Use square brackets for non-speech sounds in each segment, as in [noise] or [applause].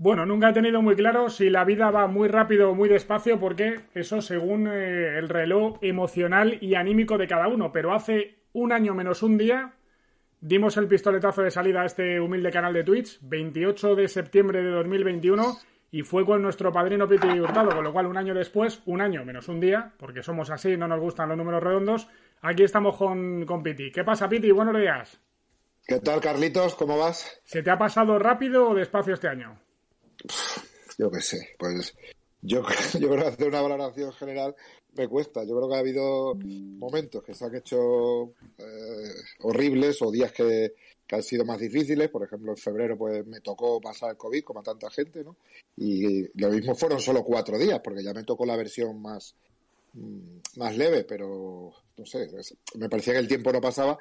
Bueno, nunca he tenido muy claro si la vida va muy rápido o muy despacio, porque eso según eh, el reloj emocional y anímico de cada uno. Pero hace un año menos un día dimos el pistoletazo de salida a este humilde canal de Twitch, 28 de septiembre de 2021, y fue con nuestro padrino Piti Hurtado, con lo cual un año después, un año menos un día, porque somos así, no nos gustan los números redondos, aquí estamos con, con Piti. ¿Qué pasa, Piti? Buenos días. ¿Qué tal, Carlitos? ¿Cómo vas? ¿Se te ha pasado rápido o despacio este año? Yo qué sé, pues yo, [laughs] yo creo que hacer una valoración general me cuesta. Yo creo que ha habido momentos que se han hecho eh, horribles o días que, han sido más difíciles. Por ejemplo, en febrero pues me tocó pasar el COVID como a tanta gente, ¿no? Y lo mismo fueron solo cuatro días, porque ya me tocó la versión más, mm, más leve, pero no sé, me parecía que el tiempo no pasaba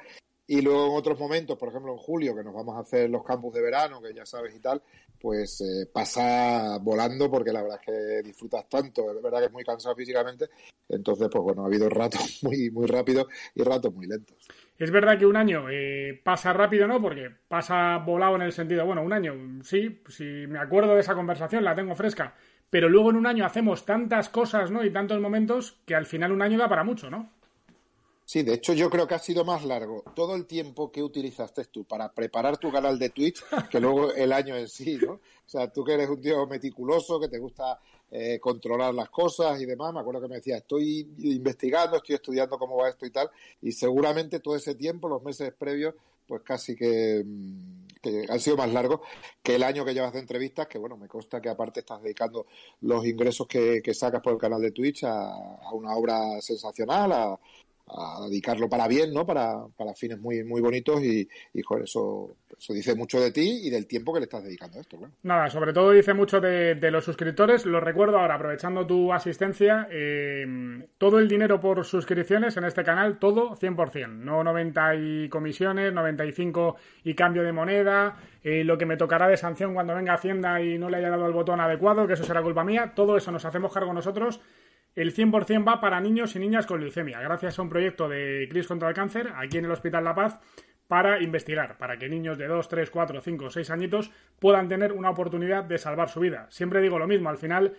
y luego en otros momentos, por ejemplo en julio, que nos vamos a hacer los campus de verano, que ya sabes y tal, pues eh, pasa volando porque la verdad es que disfrutas tanto, es verdad que es muy cansado físicamente, entonces pues bueno, ha habido ratos [laughs] muy, muy rápidos y ratos muy lentos. Es verdad que un año eh, pasa rápido, ¿no? Porque pasa volado en el sentido, bueno, un año, sí, si me acuerdo de esa conversación, la tengo fresca, pero luego en un año hacemos tantas cosas, ¿no? Y tantos momentos que al final un año da para mucho, ¿no? Sí, de hecho yo creo que ha sido más largo todo el tiempo que utilizaste tú para preparar tu canal de Twitch que luego el año en sí, ¿no? O sea, tú que eres un tío meticuloso, que te gusta eh, controlar las cosas y demás, me acuerdo que me decía, estoy investigando, estoy estudiando cómo va esto y tal, y seguramente todo ese tiempo, los meses previos, pues casi que, mm, que han sido más largos que el año que llevas de entrevistas, que bueno, me consta que aparte estás dedicando los ingresos que, que sacas por el canal de Twitch a, a una obra sensacional, a, a dedicarlo para bien, ¿no? Para, para fines muy, muy bonitos y, y joder, eso, eso dice mucho de ti y del tiempo que le estás dedicando a esto, Nada, sobre todo dice mucho de, los suscriptores. Lo recuerdo ahora, aprovechando tu asistencia, eh, todo el dinero por suscripciones en este canal, todo 100%. No 90 y comisiones, 95 y cambio de moneda, eh, lo que me tocará de sanción cuando venga Hacienda y no le haya dado el botón adecuado, que eso será culpa mía. Todo eso nos hacemos cargo nosotros el 100% va para niños y niñas con leucemia, gracias a un proyecto de Cris contra el Cáncer aquí en el Hospital La Paz para investigar, para que niños de 2, 3, 4, 5, 6 añitos puedan tener una oportunidad de salvar su vida. Siempre digo lo mismo, al final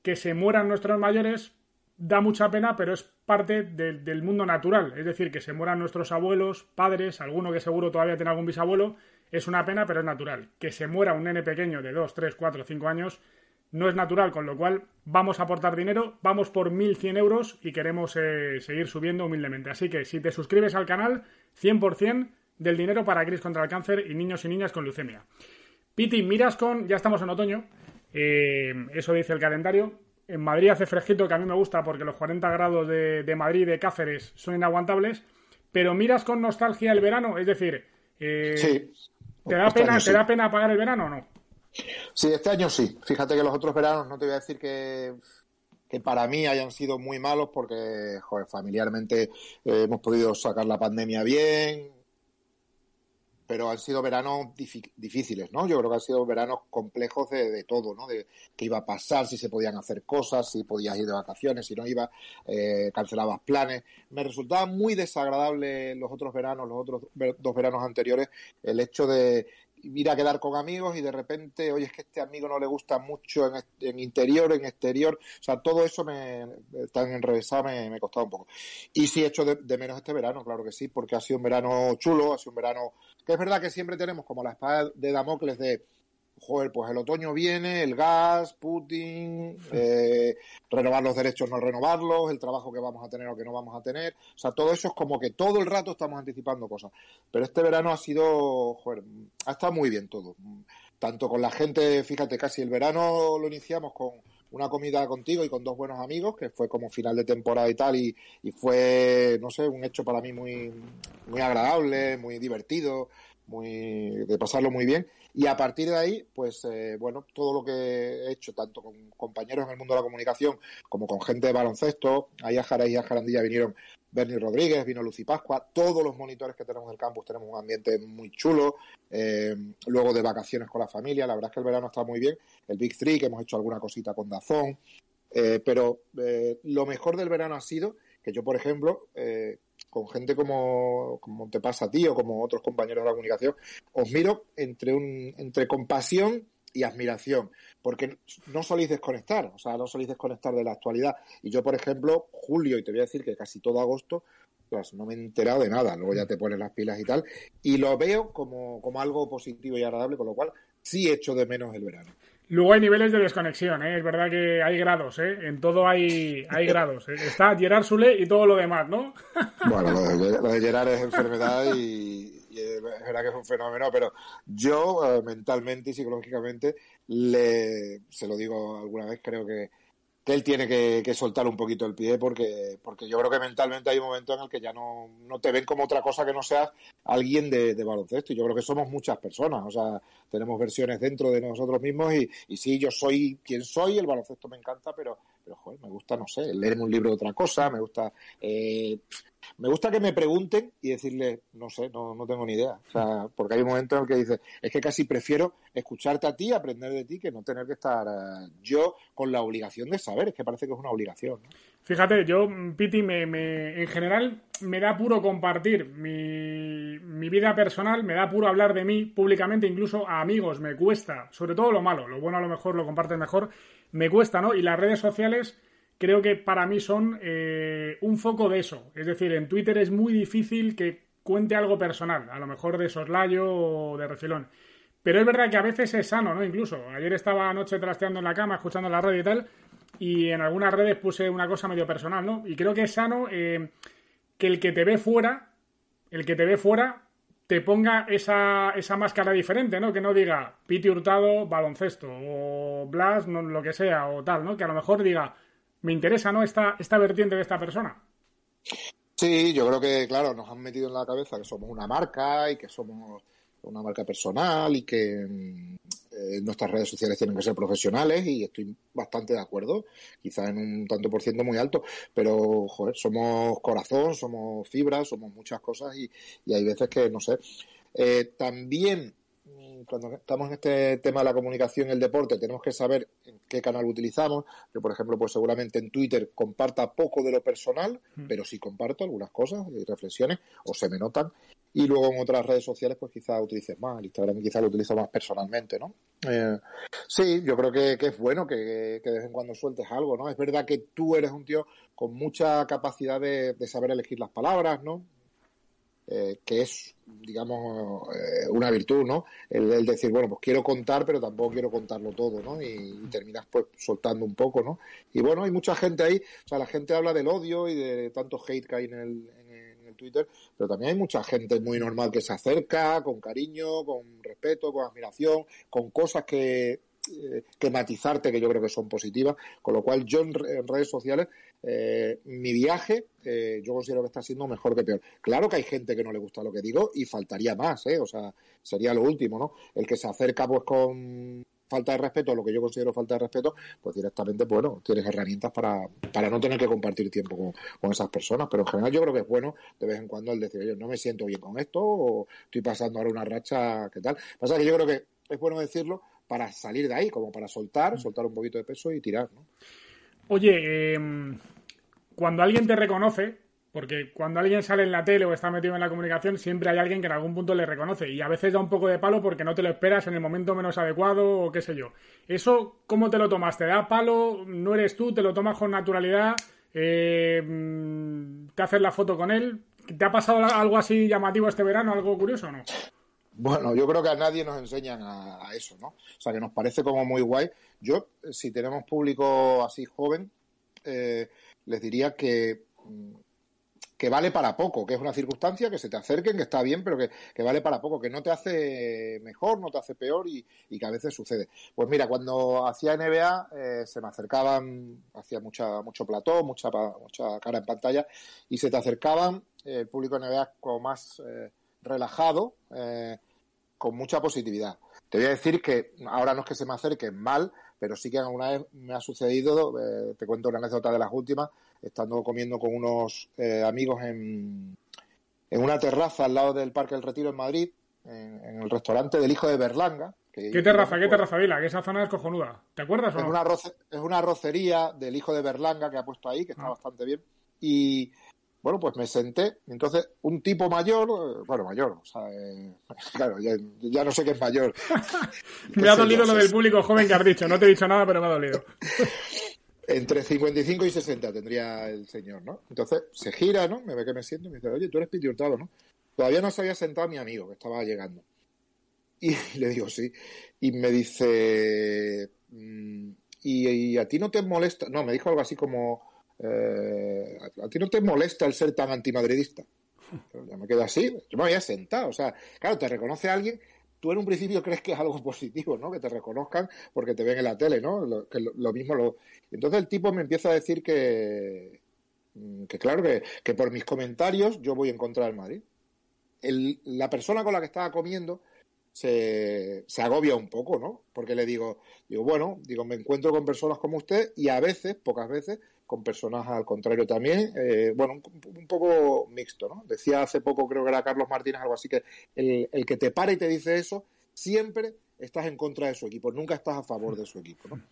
que se mueran nuestros mayores da mucha pena, pero es parte del mundo natural. Es decir, que se mueran nuestros abuelos, padres, alguno que seguro todavía tiene algún bisabuelo, es una pena, pero es natural. Que se muera un nene pequeño de 2, 3, 4, 5 años no es natural, con lo cual vamos a aportar dinero, vamos por 1.100 euros y queremos eh, seguir subiendo humildemente. Así que si te suscribes al canal, 100% del dinero para Cris contra el cáncer y niños y niñas con leucemia. Piti, miras con, ya estamos en otoño, eh, eso dice el calendario. En Madrid hace fresquito, que a mí me gusta porque los 40 grados de, de Madrid de Cáceres son inaguantables, pero miras con nostalgia el verano, es decir, eh, ¿te, da pena, ¿te da pena pagar el verano o no? Sí, este año sí. Fíjate que los otros veranos no te voy a decir que, que para mí hayan sido muy malos porque, familiarmente eh, hemos podido sacar la pandemia bien, pero han sido veranos difíciles, ¿no? Yo creo que han sido veranos complejos de, todo, ¿no? De qué iba a pasar, si se podían hacer cosas, si podías ir de vacaciones, si no iba, eh, cancelabas planes. Me resultaba muy desagradable los otros veranos, los otros dos veranos anteriores, el hecho de ir a quedar con amigos y de repente, oye, es que este amigo no le gusta mucho en, en interior, en exterior. O sea, todo eso me, tan enrevesado me, me costaba un poco. Y sí he hecho de, de, menos este verano, claro que sí, porque ha sido un verano chulo, ha sido un verano que es verdad que siempre tenemos como la espada de Damocles de joder, pues el otoño viene, el gas, Putin, eh, renovar los derechos, no renovarlos, el trabajo que vamos a tener o que no vamos a tener. O sea, todo eso es como que todo el rato estamos anticipando cosas. Pero este verano ha sido, joder, ha estado muy bien todo. Tanto con la gente, fíjate, casi el verano lo iniciamos con una comida contigo y con dos buenos amigos, que fue como final de temporada y tal, y, fue, no sé, un hecho para mí muy, muy agradable, muy divertido, muy, de pasarlo muy bien. Y a partir de ahí, pues eh, bueno, todo lo que he hecho, tanto con compañeros en el mundo de la comunicación como con gente de baloncesto, ahí a Jara y a Jarandilla vinieron Bernie Rodríguez, vino Lucy Pascua, todos los monitores que tenemos en el campus tenemos un ambiente muy chulo, eh, luego de vacaciones con la familia, la verdad es que el verano está muy bien, el Big Three, que hemos hecho alguna cosita con Dazón, eh, pero eh, lo mejor del verano ha sido que yo, por ejemplo, con gente como, como, te pasa a ti o como otros compañeros de la comunicación, os miro entre, un, entre compasión y admiración, porque no soléis desconectar, o sea, no soléis desconectar de la actualidad. Y yo, por ejemplo, julio, y te voy a decir que casi todo agosto, pues no me he enterado de nada, luego ya te pones las pilas y tal, y lo veo como, como algo positivo y agradable, con lo cual sí echo de menos el verano. Luego hay niveles de desconexión, ¿eh? es verdad que hay grados, ¿eh? en todo hay, hay grados. ¿eh? Está Gerard Sule y todo lo demás, ¿no? bueno, lo de, Gerard es enfermedad y, es verdad que es un fenómeno, pero yo mentalmente y psicológicamente le, se lo digo alguna vez, creo que que él tiene que, soltar un poquito el pie porque, porque yo creo que mentalmente hay un momento en el que ya no, no te ven como otra cosa que no seas alguien de, baloncesto. Y yo creo que somos muchas personas, o sea, tenemos versiones dentro de nosotros mismos y, y sí, yo soy quien soy, el baloncesto me encanta, pero, pero joder, me gusta, no sé, leerme un libro de otra cosa, me gusta eh, me gusta que me pregunten y decirle, no sé, no, no tengo ni idea. O sea, [laughs] porque hay un momento en el que dices, es que casi prefiero escucharte a ti, aprender de ti, que no tener que estar eh, yo con la obligación de saber. Es que parece que es una obligación. Fíjate, yo, Piti, me, me, en general me da puro compartir mi, mi vida personal, me da puro hablar de mí públicamente, incluso a amigos, me cuesta, sobre todo lo malo, lo bueno a lo mejor lo compartes mejor, me cuesta, ¿no? Y las redes sociales creo que para mí son eh, un foco de eso. Es decir, en Twitter es muy difícil que cuente algo personal, a lo mejor de soslayo o de refilón. Pero es verdad que a veces es sano, ¿no? Incluso. Ayer estaba anoche trasteando en la cama, escuchando la radio y tal, y en algunas redes puse una cosa medio personal, ¿no? Y creo que es sano eh, que el que te ve fuera, el que te ve fuera, te ponga esa, esa máscara diferente, ¿no? Que no diga Piti Hurtado, baloncesto, o Blas, no, lo que sea, o tal, ¿no? Que a lo mejor diga me interesa, ¿no? Esta, esta vertiente de esta persona. Sí, yo creo que, claro, nos han metido en la cabeza que somos una marca y que somos una marca personal y que mm, eh, nuestras redes sociales tienen que ser profesionales y estoy bastante de acuerdo, quizá en un tanto por ciento muy alto, pero, joder, somos corazón, somos fibra, somos muchas cosas y, y hay veces que, no sé. Eh, también cuando estamos en este tema de la comunicación y el deporte, tenemos que saber en qué canal utilizamos. Yo, por ejemplo, pues seguramente en Twitter comparta poco de lo personal, mm. pero sí comparto algunas cosas y reflexiones, o se me notan. Y luego en otras redes sociales, pues quizás utilices más. Instagram quizás lo utilizo más personalmente, ¿no? Eh, sí, yo creo que, es bueno que, de vez en cuando sueltes algo, ¿no? Es verdad que tú eres un tío con mucha capacidad de, de saber elegir las palabras, ¿no? Eh, que es, digamos, eh, una virtud, ¿no? El, decir, bueno, pues quiero contar, pero tampoco quiero contarlo todo, ¿no? Y, terminas pues soltando un poco, ¿no? Y bueno, hay mucha gente ahí, o sea, la gente habla del odio y de tanto hate que hay el, en el Twitter, pero también hay mucha gente muy normal que se acerca con cariño, con respeto, con admiración, con cosas que eh, que matizarte, que yo creo que son positivas. Con lo cual, yo en, redes sociales, eh, mi viaje, eh, yo considero que está siendo mejor que peor. Claro que hay gente que no le gusta lo que digo y faltaría más, ¿eh? O sea, sería lo último, ¿no? El que se acerca, pues, con falta de respeto, lo que yo considero falta de respeto, pues directamente, bueno, tienes herramientas para, para no tener que compartir tiempo con, con, esas personas. Pero en general yo creo que es bueno de vez en cuando el decir, oye, no me siento bien con esto, o estoy pasando ahora una racha, ¿qué tal? Pasa que yo creo que es bueno decirlo para salir de ahí, como para soltar, soltar un poquito de peso y tirar, ¿no? Oye, em, cuando alguien te reconoce, porque cuando alguien sale en la tele o está metido en la comunicación, siempre hay alguien que en algún punto le reconoce y a veces da un poco de palo porque no te lo esperas en el momento menos adecuado o qué sé yo. ¿Eso cómo te lo tomas? ¿Te da palo? ¿No eres tú? ¿Te lo tomas con naturalidad? Em, ¿Te haces la foto con él? ¿Te ha pasado algo así llamativo este verano? ¿Algo curioso o no? Bueno, yo creo que a nadie nos enseñan a, eso, ¿no? O sea, que nos parece como muy guay. Yo, si tenemos público así joven, eh, les diría que, mm, que vale para poco, que es una circunstancia, que se te acerquen, que está bien, pero que, que vale para poco, que no te hace mejor, no te hace peor y, y que a veces sucede. Pues mira, cuando hacía NBA eh, se me acercaban, hacía mucha, mucho plató, mucha, mucha cara en pantalla, y se te acercaban eh, el público NBA como más relajado, eh, con mucha positividad. Te voy a decir que ahora no es que se me acerque mal, pero sí que alguna vez me ha sucedido, eh, te cuento una anécdota de las últimas, estando comiendo con unos eh, amigos en, en una terraza al lado del Parque del Retiro en Madrid, en, el restaurante del hijo de Berlanga. ¿Qué terraza? ¿Qué terraza, Vila? Que esa zona es cojonuda. ¿Te acuerdas o es Una es una rocería del hijo de Berlanga que ha puesto ahí, que está ah. bastante bien. Y, bueno, pues me senté. Entonces, un tipo mayor, eh, bueno, mayor, o sea, eh, [laughs] claro, ya, no sé qué es mayor. [laughs] me ha dolido lo del público joven que has dicho. No te he dicho nada, pero me ha dolido. [laughs] Entre 55 y 60 tendría el señor, ¿no? Entonces se gira, ¿no? Me ve que me siento y me dice, oye, tú eres Piti Hurtado, ¿no? Todavía no se había sentado mi amigo que estaba llegando. Y le digo, sí. Y me dice, mm, ¿y, a ti no te molesta? No, me dijo algo así como, eh, ¿a ti no te molesta el ser tan antimadridista? ya me quedo así, yo me había sentado. O sea, claro, te reconoce alguien tú en un principio crees que es algo positivo, ¿no? Que te reconozcan porque te ven en la tele, ¿no? Lo, que lo, mismo lo... Entonces el tipo me empieza a decir que, mm, que claro, que, por mis comentarios yo voy en contra del Madrid. la persona con la que estaba comiendo se, se, agobia un poco, ¿no? Porque le digo, digo, bueno, digo, me encuentro con personas como usted y a veces, pocas veces, con personas al contrario también, eh, bueno, un, poco mixto, ¿no? Decía hace poco, creo que era Carlos Martínez, algo así, que el, el que te para y te dice eso, siempre estás en contra de su equipo, nunca estás a favor de su equipo, ¿no?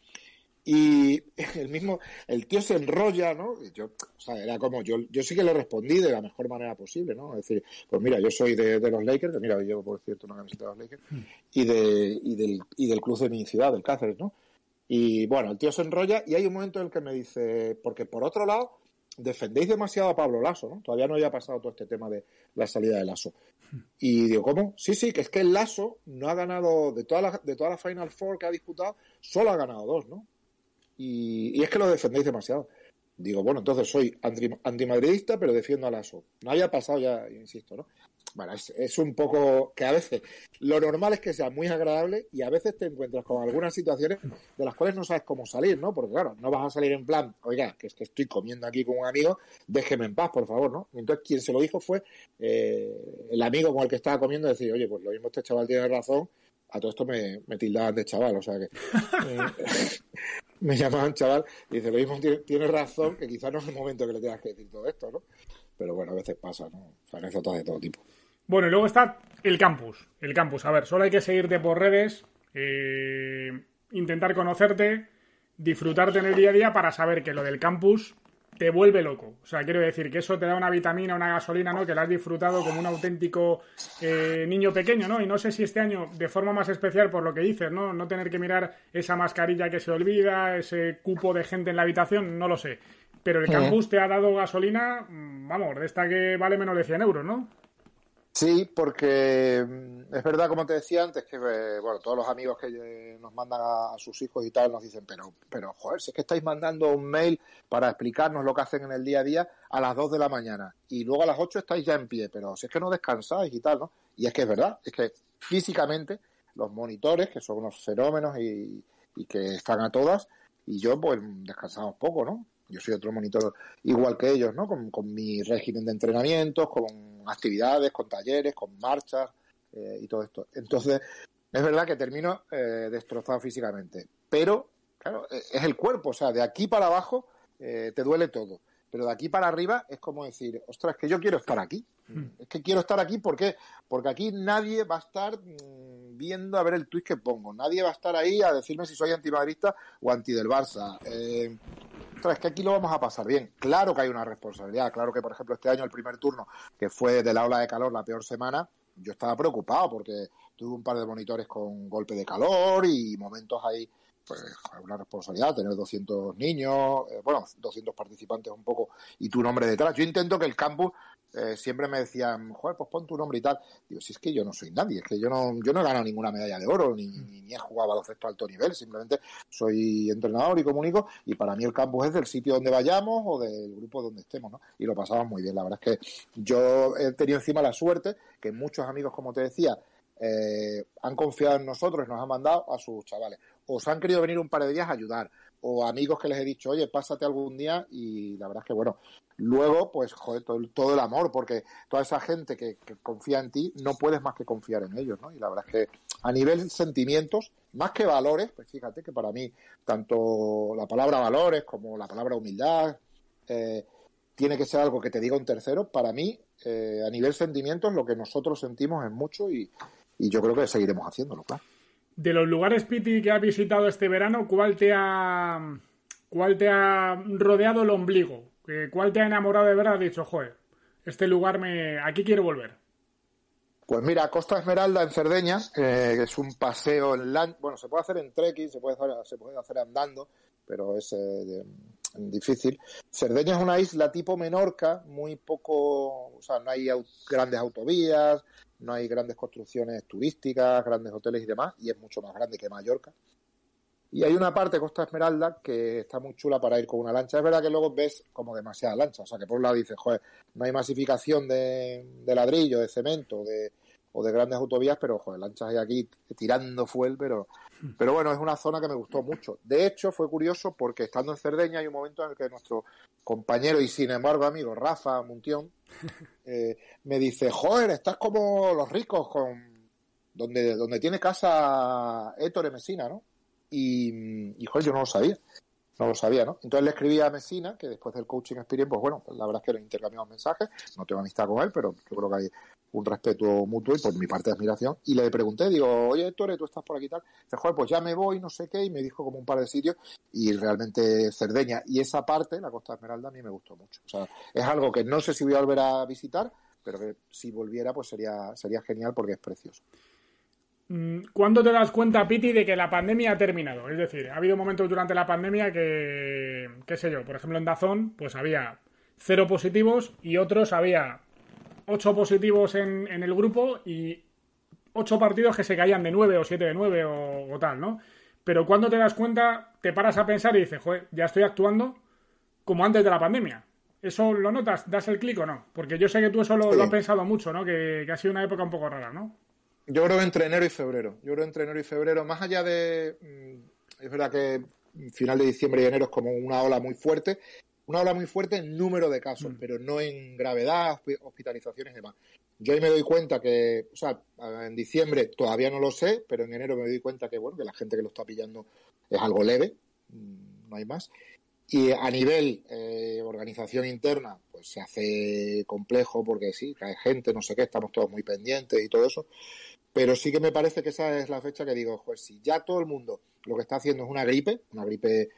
Y [laughs] el mismo, el tío se enrolla, ¿no? yo, o sea, era como, yo, yo sí que le respondí de la mejor manera posible, ¿no? Es decir, pues mira, yo soy de, los Lakers, que mira, yo llevo por cierto una camiseta de los Lakers, y, de, y, del, y del club de mi ciudad, del Cáceres, ¿no? Y bueno, el tío se enrolla y hay un momento en el que me dice, porque por otro lado, defendéis demasiado a Pablo Lasso, ¿no? Todavía no había pasado todo este tema de la salida de Lasso. Y digo, ¿cómo? Sí, sí, que es que el Lasso no ha ganado, de todas las de toda la Final Four que ha disputado, solo ha ganado dos, ¿no? Y, es que lo defendéis demasiado. Digo, bueno, entonces soy antimadridista, pero defiendo a Lasso. No había pasado ya, insisto, ¿no? bueno, es, un poco que a veces lo normal es que sea muy agradable y a veces te encuentras con algunas situaciones de las cuales no sabes cómo salir, ¿no? Porque claro, no vas a salir en plan, oiga, que es que estoy comiendo aquí con un amigo, déjeme en paz, por favor, ¿no? entonces quien se lo dijo fue eh, el amigo con el que estaba comiendo, decir, oye, pues lo mismo este chaval tiene razón, a todo esto me, tildaban de chaval, o sea que eh, [laughs] me llamaban chaval y dice, lo mismo tiene, razón, que quizás no es el momento que le tengas que decir todo esto, ¿no? Pero bueno, a veces pasa, ¿no? O sea, anécdotas de todo tipo. Bueno, y luego está el campus. El campus, a ver, solo hay que seguirte por redes, eh, intentar conocerte, disfrutarte en el día a día para saber que lo del campus te vuelve loco. O sea, quiero decir que eso te da una vitamina, una gasolina, ¿no? Que la has disfrutado como un auténtico eh, niño pequeño, ¿no? Y no sé si este año, de forma más especial por lo que dices, ¿no? No tener que mirar esa mascarilla que se olvida, ese cupo de gente en la habitación, no lo sé. Pero el campus te ha dado gasolina, mm, vamos, de esta que vale menos de 100 euros, ¿no? Sí, porque mm, es verdad, como te decía antes, que eh, bueno, todos los amigos que eh, nos mandan a, sus hijos y tal nos dicen, pero, pero joder, si es que estáis mandando un mail para explicarnos lo que hacen en el día a día a las 2 de la mañana y luego a las 8 estáis ya en pie, pero si es que no descansáis y tal, ¿no? Y es que es verdad, es que físicamente los monitores, que son unos fenómenos y, y que están a todas, y yo pues descansamos poco, ¿no? Yo soy otro monitor igual que ellos, ¿no? Con, con mi régimen de entrenamientos, con actividades, con talleres, con marchas eh, y todo esto. Entonces, es verdad que termino eh, destrozado físicamente, pero, claro, e, es el cuerpo, o sea, de aquí para abajo eh, te duele todo. Pero de aquí para arriba es como decir, ostras, es que yo quiero estar aquí. Hmm. Es que quiero estar aquí, ¿por qué? Porque aquí nadie va a estar mm, viendo a ver el tweet que pongo. Nadie va a estar ahí a decirme si soy antimadrista o anti del Barça. Eh, es que aquí lo vamos a pasar bien. Claro que hay una responsabilidad. Claro que, por ejemplo, este año el primer turno, que fue de la ola de calor la peor semana, yo estaba preocupado porque tuve un par de monitores con golpe de calor y momentos ahí pues una responsabilidad tener 200 niños, eh, bueno, 200 participantes un poco y tu nombre detrás. Yo intento que el campus eh, siempre me decían, joder, pues pon tu nombre y tal. Digo, si es que yo no soy nadie, es que yo no, yo no he ganado ninguna medalla de oro, ni, ni, he jugado baloncesto a alto nivel, simplemente soy entrenador y comunico, y para mí el campus es del sitio donde vayamos o del grupo donde estemos, ¿no? Y lo pasamos muy bien. La verdad es que yo he tenido encima la suerte que muchos amigos, como te decía, eh, han confiado en nosotros nos han mandado a sus chavales. O se han querido venir un par de días a ayudar, o amigos que les he dicho, oye, pásate algún día, y la verdad es que, bueno, Luego, pues, joder, todo, el amor, porque toda esa gente que, confía en ti, no puedes más que confiar en ellos, ¿no? Y la verdad es que a nivel sentimientos, más que valores, pues fíjate que para mí, tanto la palabra valores como la palabra humildad, eh, tiene que ser algo que te diga un tercero. Para mí, eh, a nivel sentimientos, lo que nosotros sentimos es mucho y, y yo creo que seguiremos haciéndolo, claro. De los lugares, Piti, que has visitado este verano, ¿cuál te ha, cuál te ha rodeado el ombligo? ¿Cuál te ha enamorado de verdad? Has dicho, joder, este lugar me... Aquí quiero volver. Pues mira, Costa Esmeralda en Cerdeña, eh, que es un paseo en land... bueno, se puede hacer en trekking, se puede hacer, se puede hacer andando, pero es eh, difícil. Cerdeña es una isla tipo Menorca, muy poco, o sea, no hay grandes autovías, no hay grandes construcciones turísticas, grandes hoteles y demás, y es mucho más grande que Mallorca. Y hay una parte, Costa Esmeralda, que está muy chula para ir con una lancha. Es verdad que luego ves como demasiada lancha. O sea, que por un lado dices, joder, no hay masificación de, ladrillo, de cemento de, o de grandes autovías, pero, joder, lanchas hay aquí tirando fuel, pero, [laughs] pero bueno, es una zona que me gustó mucho. De hecho, fue curioso porque estando en Cerdeña hay un momento en el que nuestro compañero y, sin embargo, amigo Rafa Muntión [laughs] eh, me dice, joder, estás como los ricos con donde, donde tiene casa Héctor Mesina, ¿no? Y, y joder, yo no lo sabía. No lo sabía, ¿no? Entonces le escribí a Mesina, que después del coaching experience, pues bueno, la verdad es que le intercambiamos mensajes, no tengo amistad con él, pero yo creo que hay un respeto mutuo y por mi parte de admiración. Y le pregunté, digo, oye, Héctor, tú estás por aquí tal. Dice, joder, pues ya me voy, no sé qué, y me dijo como un par de sitios, y realmente Cerdeña. Y esa parte, la Costa Esmeralda, a mí me gustó mucho. O sea, es algo que no sé si voy a volver a visitar, pero que si volviera, pues sería, sería genial porque es precioso. Mm, ¿Cuándo te das cuenta, Piti, de que la pandemia ha terminado? Es decir, ha habido momentos durante la pandemia que, qué sé yo, por ejemplo en Dazón, pues había cero positivos y otros había ocho positivos en, el grupo y ocho partidos que se caían de nueve o siete de nueve o, tal, ¿no? Pero cuando te das cuenta, te paras a pensar y dices, joder, ya estoy actuando como antes de la pandemia. ¿Eso lo notas? ¿Das el clic o no? Porque yo sé que tú eso lo, has pensado mucho, ¿no? Que, que ha sido una época un poco rara, ¿no? Yo creo entre enero y febrero. Yo creo entre enero y febrero, más allá de. Mm, es verdad que final de diciembre y enero es como una ola muy fuerte. Una ola muy fuerte en número de casos, mm. pero no en gravedad, hospitalizaciones y demás. Yo ahí me doy cuenta que, o sea, en diciembre todavía no lo sé, pero en enero me doy cuenta que, bueno, que la gente que lo está pillando es algo leve, mm, no hay más. Y a nivel eh, organización interna, pues se hace complejo porque sí, cae gente, no sé qué, estamos todos muy pendientes y todo eso. Pero sí que me parece que esa es la fecha que digo, pues si ya todo el mundo lo que está haciendo es una gripe, una gripe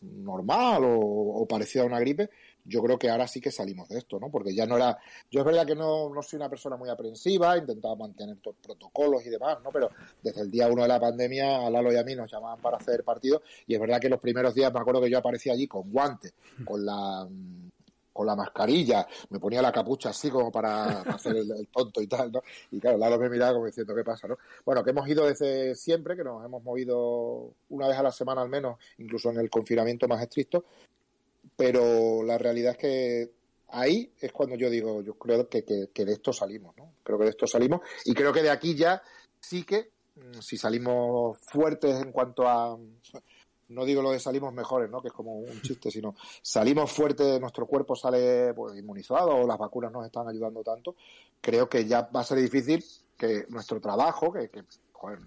normal o, parecida a una gripe, yo creo que ahora sí que salimos de esto, ¿no? Porque ya no era, yo es verdad que no, no soy una persona muy aprensiva, intentaba mantener todos los protocolos y demás, ¿no? Pero desde el día uno de la pandemia, a Lalo y a mí nos llamaban para hacer partidos y es verdad que los primeros días me acuerdo que yo aparecía allí con guantes, con la con la mascarilla, me ponía la capucha así como para hacer el, tonto y tal, ¿no? Y claro, Lalo me miraba como diciendo, ¿qué pasa, no? Bueno, que hemos ido desde siempre, que nos hemos movido una vez a la semana al menos, incluso en el confinamiento más estricto, pero la realidad es que ahí es cuando yo digo, yo creo que, que de esto salimos, ¿no? Creo que de esto salimos y creo que de aquí ya sí que, mm, si salimos fuertes en cuanto a no digo lo de salimos mejores, ¿no? Que es como un chiste, sino salimos fuertes, nuestro cuerpo sale pues, inmunizado o las vacunas nos están ayudando tanto, creo que ya va a ser difícil que nuestro trabajo, que, que joder,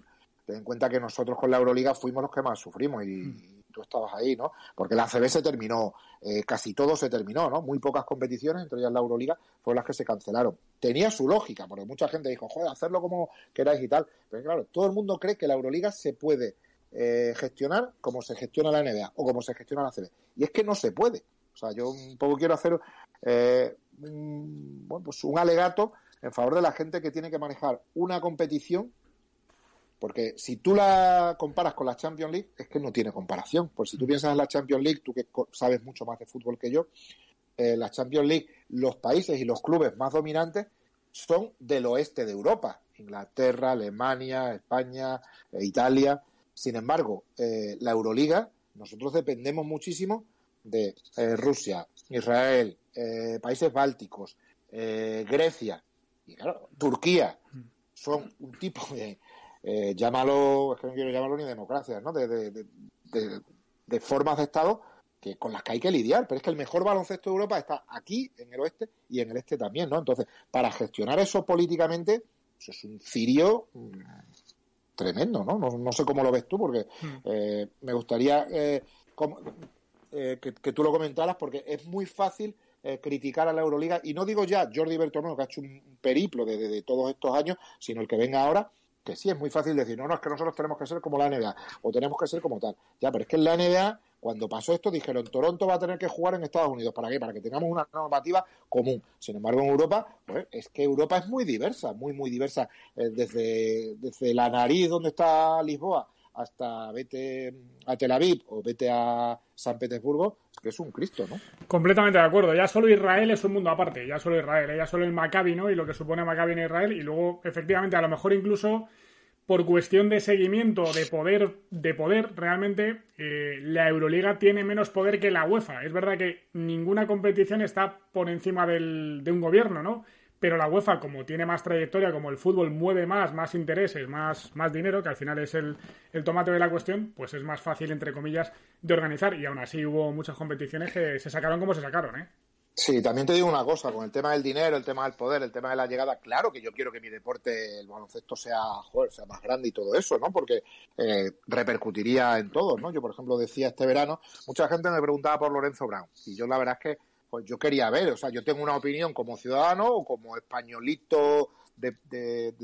ten en cuenta que nosotros con la Euroliga fuimos los que más sufrimos y, mm. tú estabas ahí, ¿no? Porque la CB se terminó, eh, casi todo se terminó, ¿no? Muy pocas competiciones, entre ellas la Euroliga, fueron las que se cancelaron. Tenía su lógica, porque mucha gente dijo, joder, hacerlo como queráis y tal. Pero claro, todo el mundo cree que la Euroliga se puede eh, gestionar como se gestiona la NBA o como se gestiona la CB. Y es que no se puede. O sea, yo un poco quiero hacer eh, un, bueno, pues un alegato en favor de la gente que tiene que manejar una competición, porque si tú la comparas con la Champions League, es que no tiene comparación. Pues si tú piensas en la Champions League, tú que sabes mucho más de fútbol que yo, eh, la Champions League, los países y los clubes más dominantes son del oeste de Europa. Inglaterra, Alemania, España, Italia. Sin embargo, eh, la Euroliga, nosotros dependemos muchísimo de eh, Rusia, Israel, eh, países bálticos, Grecia y claro, Turquía. Son un tipo de, llámalo, es que no quiero llamarlo ni democracia, ¿no? De, formas de Estado que con las que hay que lidiar, pero es que el mejor baloncesto de Europa está aquí, en el oeste, y en el este también, ¿no? Entonces, para gestionar eso políticamente, eso es un cirio mm, tremendo, ¿no? ¿no? sé cómo lo ves tú, porque hmm. eh, me gustaría eh, eh, que, tú lo comentaras, porque es muy fácil criticar a la Euroliga, y no digo ya Jordi Bertomeu, que ha hecho un periplo de, todos estos años, sino el que venga ahora, que sí es muy fácil decir, no, no, es que nosotros tenemos que ser como la NBA, o tenemos que ser como tal. Ya, pero es que en la NBA Cuando pasó esto dijeron Toronto va a tener que jugar en Estados Unidos. ¿Para qué? Para que tengamos una normativa común. Sin embargo, en Europa, pues es que Europa es muy diversa, muy, muy diversa. Eh, desde, desde la nariz donde está Lisboa hasta vete a Tel Aviv o vete a San Petersburgo, que es un Cristo, ¿no? Completamente de acuerdo. Ya solo Israel es un mundo aparte, ya solo Israel, ¿eh? ya solo el Maccabi, ¿no? Y lo que supone Maccabi en Israel, y luego, efectivamente, a lo mejor incluso por cuestión de seguimiento, de poder, de poder, realmente eh, la Euroliga tiene menos poder que la UEFA. Es verdad que ninguna competición está por encima del, de un gobierno, ¿no? Pero la UEFA, como tiene más trayectoria, como el fútbol mueve más, más intereses, más, más dinero, que al final es el, el tomate de la cuestión, pues es más fácil, entre comillas, de organizar. Y aún así hubo muchas competiciones que se sacaron como se sacaron, ¿eh? Sí, también te digo una cosa, con el tema del dinero, el tema del poder, el tema de la llegada, claro que yo quiero que mi deporte, el baloncesto, sea, joder, sea más grande y todo eso, ¿no? Porque eh, repercutiría en todos, ¿no? Yo, por ejemplo, decía este verano, mucha gente me preguntaba por Lorenzo Brown, y yo la verdad es que pues yo quería ver, o sea, yo tengo una opinión como ciudadano o como españolito de,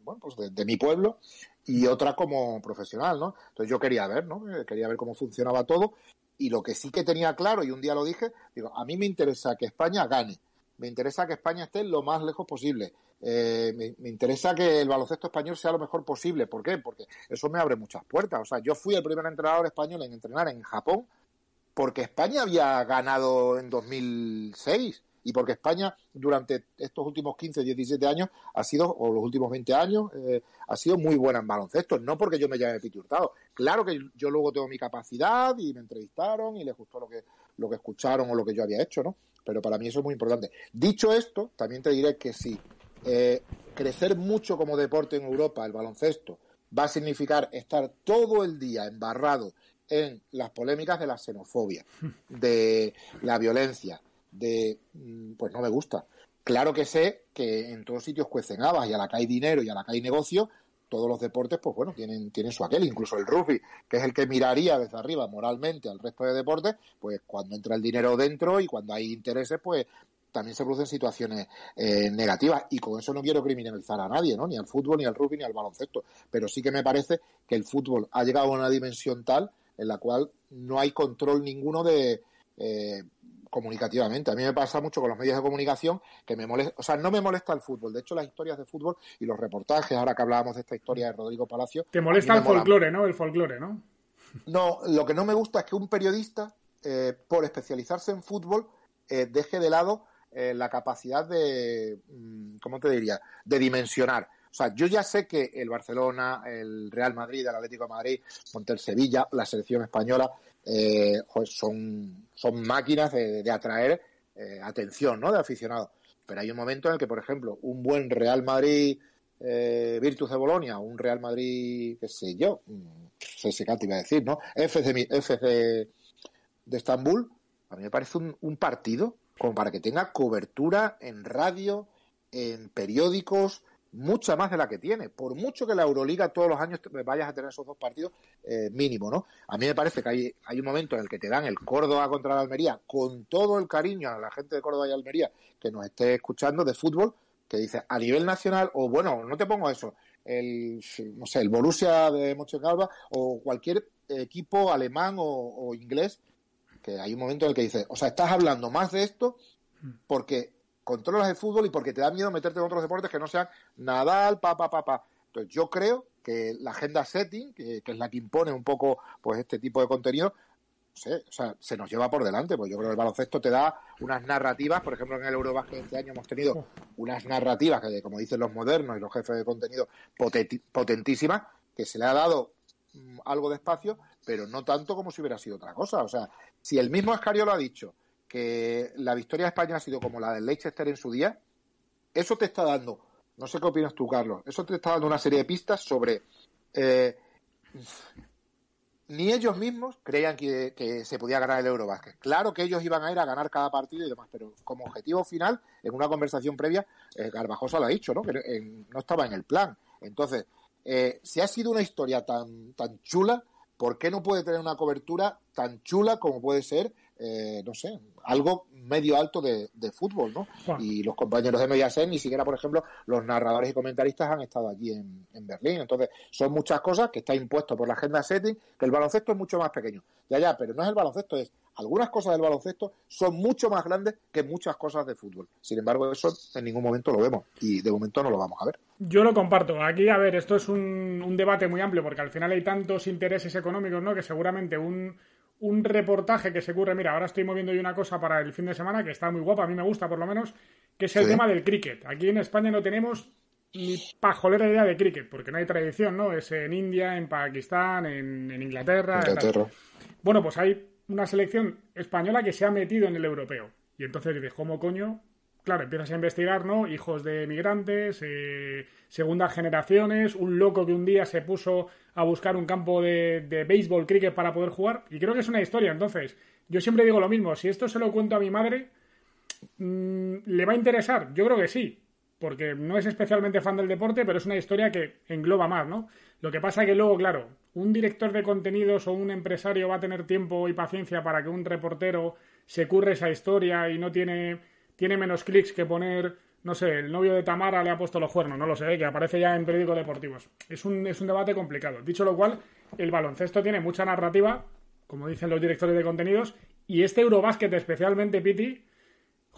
bueno, pues de, mi pueblo y otra como profesional, ¿no? Entonces yo quería ver, ¿no? Eh, quería ver cómo funcionaba todo y lo que sí que tenía claro, y un día lo dije, digo, a mí me interesa que España gane, me interesa que España esté lo más lejos posible, eh, me, me, interesa que el baloncesto español sea lo mejor posible. ¿Por qué? Porque eso me abre muchas puertas. O sea, yo fui el primer entrenador español en entrenar en Japón porque España había ganado en 2006 y porque España durante estos últimos 15, 17 años ha sido, o los últimos 20 años, eh, ha sido muy buena en baloncesto. No porque yo me llame Piti Hurtado. Claro que yo luego tengo mi capacidad y me entrevistaron y les gustó lo que, lo que escucharon o lo que yo había hecho, ¿no? Pero para mí eso es muy importante. Dicho esto, también te diré que si eh, crecer mucho como deporte en Europa, el baloncesto, va a significar estar todo el día embarrado en las polémicas de la xenofobia, de la violencia, de mm, pues no me gusta. Claro que sé que en todos sitios cuecen habas y a la que hay dinero y a la que hay negocio, todos los deportes, pues bueno, tienen, tienen su aquel, incluso el rugby, que es el que miraría desde arriba moralmente al resto de deportes, pues cuando entra el dinero dentro y cuando hay intereses, pues también se producen situaciones eh, negativas. Y con eso no quiero criminalizar a nadie, ¿no? Ni al fútbol, ni al rugby, ni al baloncesto. Pero sí que me parece que el fútbol ha llegado a una dimensión tal en la cual no hay control ninguno de eh, comunicativamente. A mí me pasa mucho con los medios de comunicación que me molesta, o sea, no me molesta el fútbol. De hecho, las historias de fútbol y los reportajes, ahora que hablábamos de esta historia de Rodrigo Palacio. Te molesta el folclore, ¿no? El folclore, ¿no? No, lo que no me gusta es que un periodista, eh, por especializarse en fútbol, eh, deje de lado la capacidad de, mm, ¿cómo te diría?, de dimensionar. O sea, yo ya sé que el Barcelona, el Real Madrid, el Atlético de Madrid, Montel Sevilla, la selección española, eh, son, son máquinas de, atraer eh, atención, ¿no? De aficionados. Pero hay un momento en el que, por ejemplo, un buen Real Madrid eh, Virtus de Bolonia, un Real Madrid, qué sé yo, CSK mm, te iba a decir, ¿no? FC de Estambul, a mí me parece un, un partido como para que tenga cobertura en radio, en periódicos, mucha más de la que tiene. Por mucho que la Euroliga todos los años vayas a tener esos dos partidos eh, mínimo, ¿no? A mí me parece que hay, hay un momento en el que te dan el Córdoba contra la Almería, con todo el cariño a la gente de Córdoba y Almería que nos esté escuchando de fútbol, que dice a nivel nacional, o bueno, no te pongo eso, el, no sé, el Borussia de Mönchengladbach o cualquier equipo alemán o, o inglés, que hay un momento en el que dice, o sea, estás hablando más de esto porque controlas el fútbol y porque te da miedo meterte en otros deportes que no sean Nadal, pa, pa, pa, pa. Entonces yo creo que la agenda setting, que, es la que impone un poco pues este tipo de contenido, sé, o sea, se nos lleva por delante, pues yo creo que el baloncesto te da unas narrativas, por ejemplo en el Eurobasket este año hemos tenido unas narrativas que, como dicen los modernos y los jefes de contenido, potentísimas, que se le ha dado mm, algo de espacio, pero no tanto como si hubiera sido otra cosa. O sea, si el mismo Escario lo ha dicho, que la victoria de España ha sido como la del Leicester en su día, eso te está dando, no sé qué opinas tú, Carlos, eso te está dando una serie de pistas sobre... Eh, ni ellos mismos creían que, se podía ganar el Eurobasket. Claro que ellos iban a ir a ganar cada partido y demás, pero como objetivo final, en una conversación previa, eh, Garbajosa lo ha dicho, ¿no? Que no estaba en el plan. Entonces, eh, si ha sido una historia tan, tan chula, ¿por qué no puede tener una cobertura tan chula como puede ser eh, no sé, algo medio alto de, fútbol, ¿no? Y los compañeros de Mediaset, ni siquiera, por ejemplo, los narradores y comentaristas han estado aquí en, Berlín. Entonces, son muchas cosas que está impuesto por la agenda setting, que el baloncesto es mucho más pequeño. Ya, ya, pero no es el baloncesto, es algunas cosas del baloncesto son mucho más grandes que muchas cosas de fútbol. Sin embargo, eso en ningún momento lo vemos y de momento no lo vamos a ver. Yo lo comparto. Aquí, a ver, esto es un, un debate muy amplio porque al final hay tantos intereses económicos, ¿no? Que seguramente un un reportaje que se ocurre, mira, ahora estoy moviendo yo una cosa para el fin de semana que está muy guapa, a mí me gusta por lo menos, que es el tema del cricket. Aquí en España no tenemos ni pajolera idea de cricket, porque no hay tradición, ¿no? Es en India, en Pakistán, en, Inglaterra. Inglaterra. Bueno, pues hay una selección española que se ha metido en el europeo. Y entonces dices, ¿cómo coño claro, empiezas a investigar, ¿no? Hijos de migrantes, eh, segundas generaciones, un loco que un día se puso a buscar un campo de, béisbol, cricket para poder jugar. Y creo que es una historia. Entonces, yo siempre digo lo mismo. Si esto se lo cuento a mi madre, mm, ¿le va a interesar? Yo creo que sí. Porque no es especialmente fan del deporte, pero es una historia que engloba más, ¿no? Lo que pasa que luego, claro, un director de contenidos o un empresario va a tener tiempo y paciencia para que un reportero se curre esa historia y no tiene tiene menos clics que poner, no sé, el novio de Tamara le ha puesto los cuernos, no lo sé, que aparece ya en periódicos deportivos. Es un, es un debate complicado. Dicho lo cual, el baloncesto tiene mucha narrativa, como dicen los directores de contenidos, y este Eurobásquet, especialmente Piti,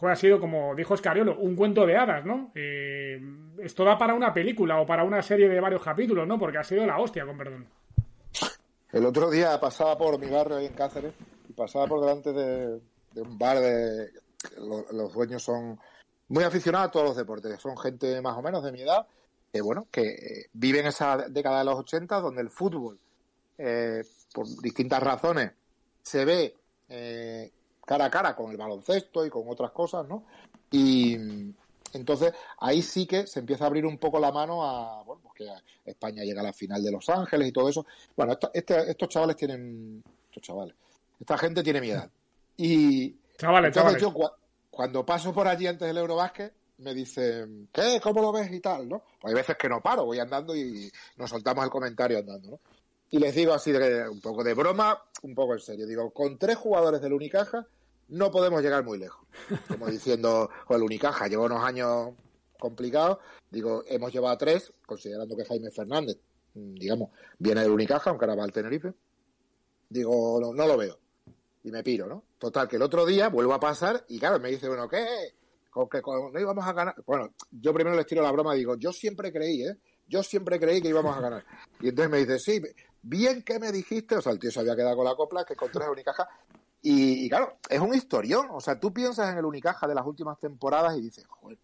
ha sido, como dijo Escariolo, un cuento de hadas, ¿no? Eh, esto da para una película o para una serie de varios capítulos, ¿no? Porque ha sido la hostia, con perdón. El otro día pasaba por mi barrio ahí en Cáceres y pasaba por delante de un bar de, los dueños son muy aficionados a todos los deportes, son gente más o menos de mi edad, que bueno, que eh, viven esa década de los 80 donde el fútbol, eh, por distintas razones, se ve eh, cara a cara con el baloncesto y con otras cosas, ¿no? Y entonces ahí sí que se empieza a abrir un poco la mano a, bueno, pues que España llega a la final de Los Ángeles y todo eso. Bueno, este, estos chavales tienen, estos chavales, esta gente tiene mi edad. Y, Chavales, chavales. Yo, cuando paso por allí antes del Eurobásquet, me dicen, ¿qué? ¿Cómo lo ves? y tal, ¿no? Pues hay veces que no paro, voy andando y nos soltamos el comentario andando, ¿no? Y les digo así, de, un poco de broma, un poco en serio. Digo, con tres jugadores del Unicaja no podemos llegar muy lejos. Como diciendo, con el Unicaja lleva unos años complicados. Digo, hemos llevado a tres, considerando que Jaime Fernández, mm, digamos, viene del Unicaja, aunque ahora va al Tenerife. Digo, no lo veo y me piro, ¿no? Total, que el otro día vuelvo a pasar y claro, me dice, bueno, ¿qué? Con que no íbamos a ganar. Bueno, yo primero les tiro la broma y digo, yo siempre creí, ¿eh? Yo siempre creí que íbamos a ganar. Y entonces me dice, sí, bien que me dijiste, o sea, el tío se había quedado con la copla, que encontré el Unicaja. Y, y, claro, es un historión. O sea, tú piensas en el Unicaja de las últimas temporadas y dices, joder,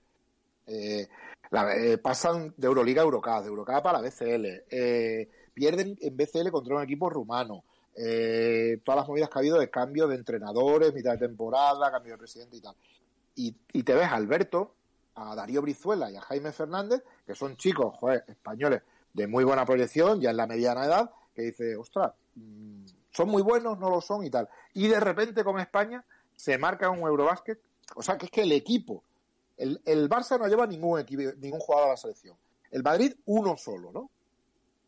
eh, eh, pasan de Euroliga a Eurocup, de Eurocup para la BCL, eh, pierden en BCL contra un equipo rumano, eh, todas las movidas que ha habido de cambio de entrenadores, mitad de temporada, cambio de presidente y tal. Y, te ves a Alberto, a Darío Brizuela y a Jaime Fernández, que son chicos, joder, españoles de muy buena proyección, ya en la mediana edad, que dice, ostras, mm, son muy buenos, no lo son y tal. Y de repente con España se marca un Eurobásquet, o sea que es que el equipo, el, el Barça no lleva ningún, equipo, ningún jugador a la selección. El Madrid uno solo, ¿no?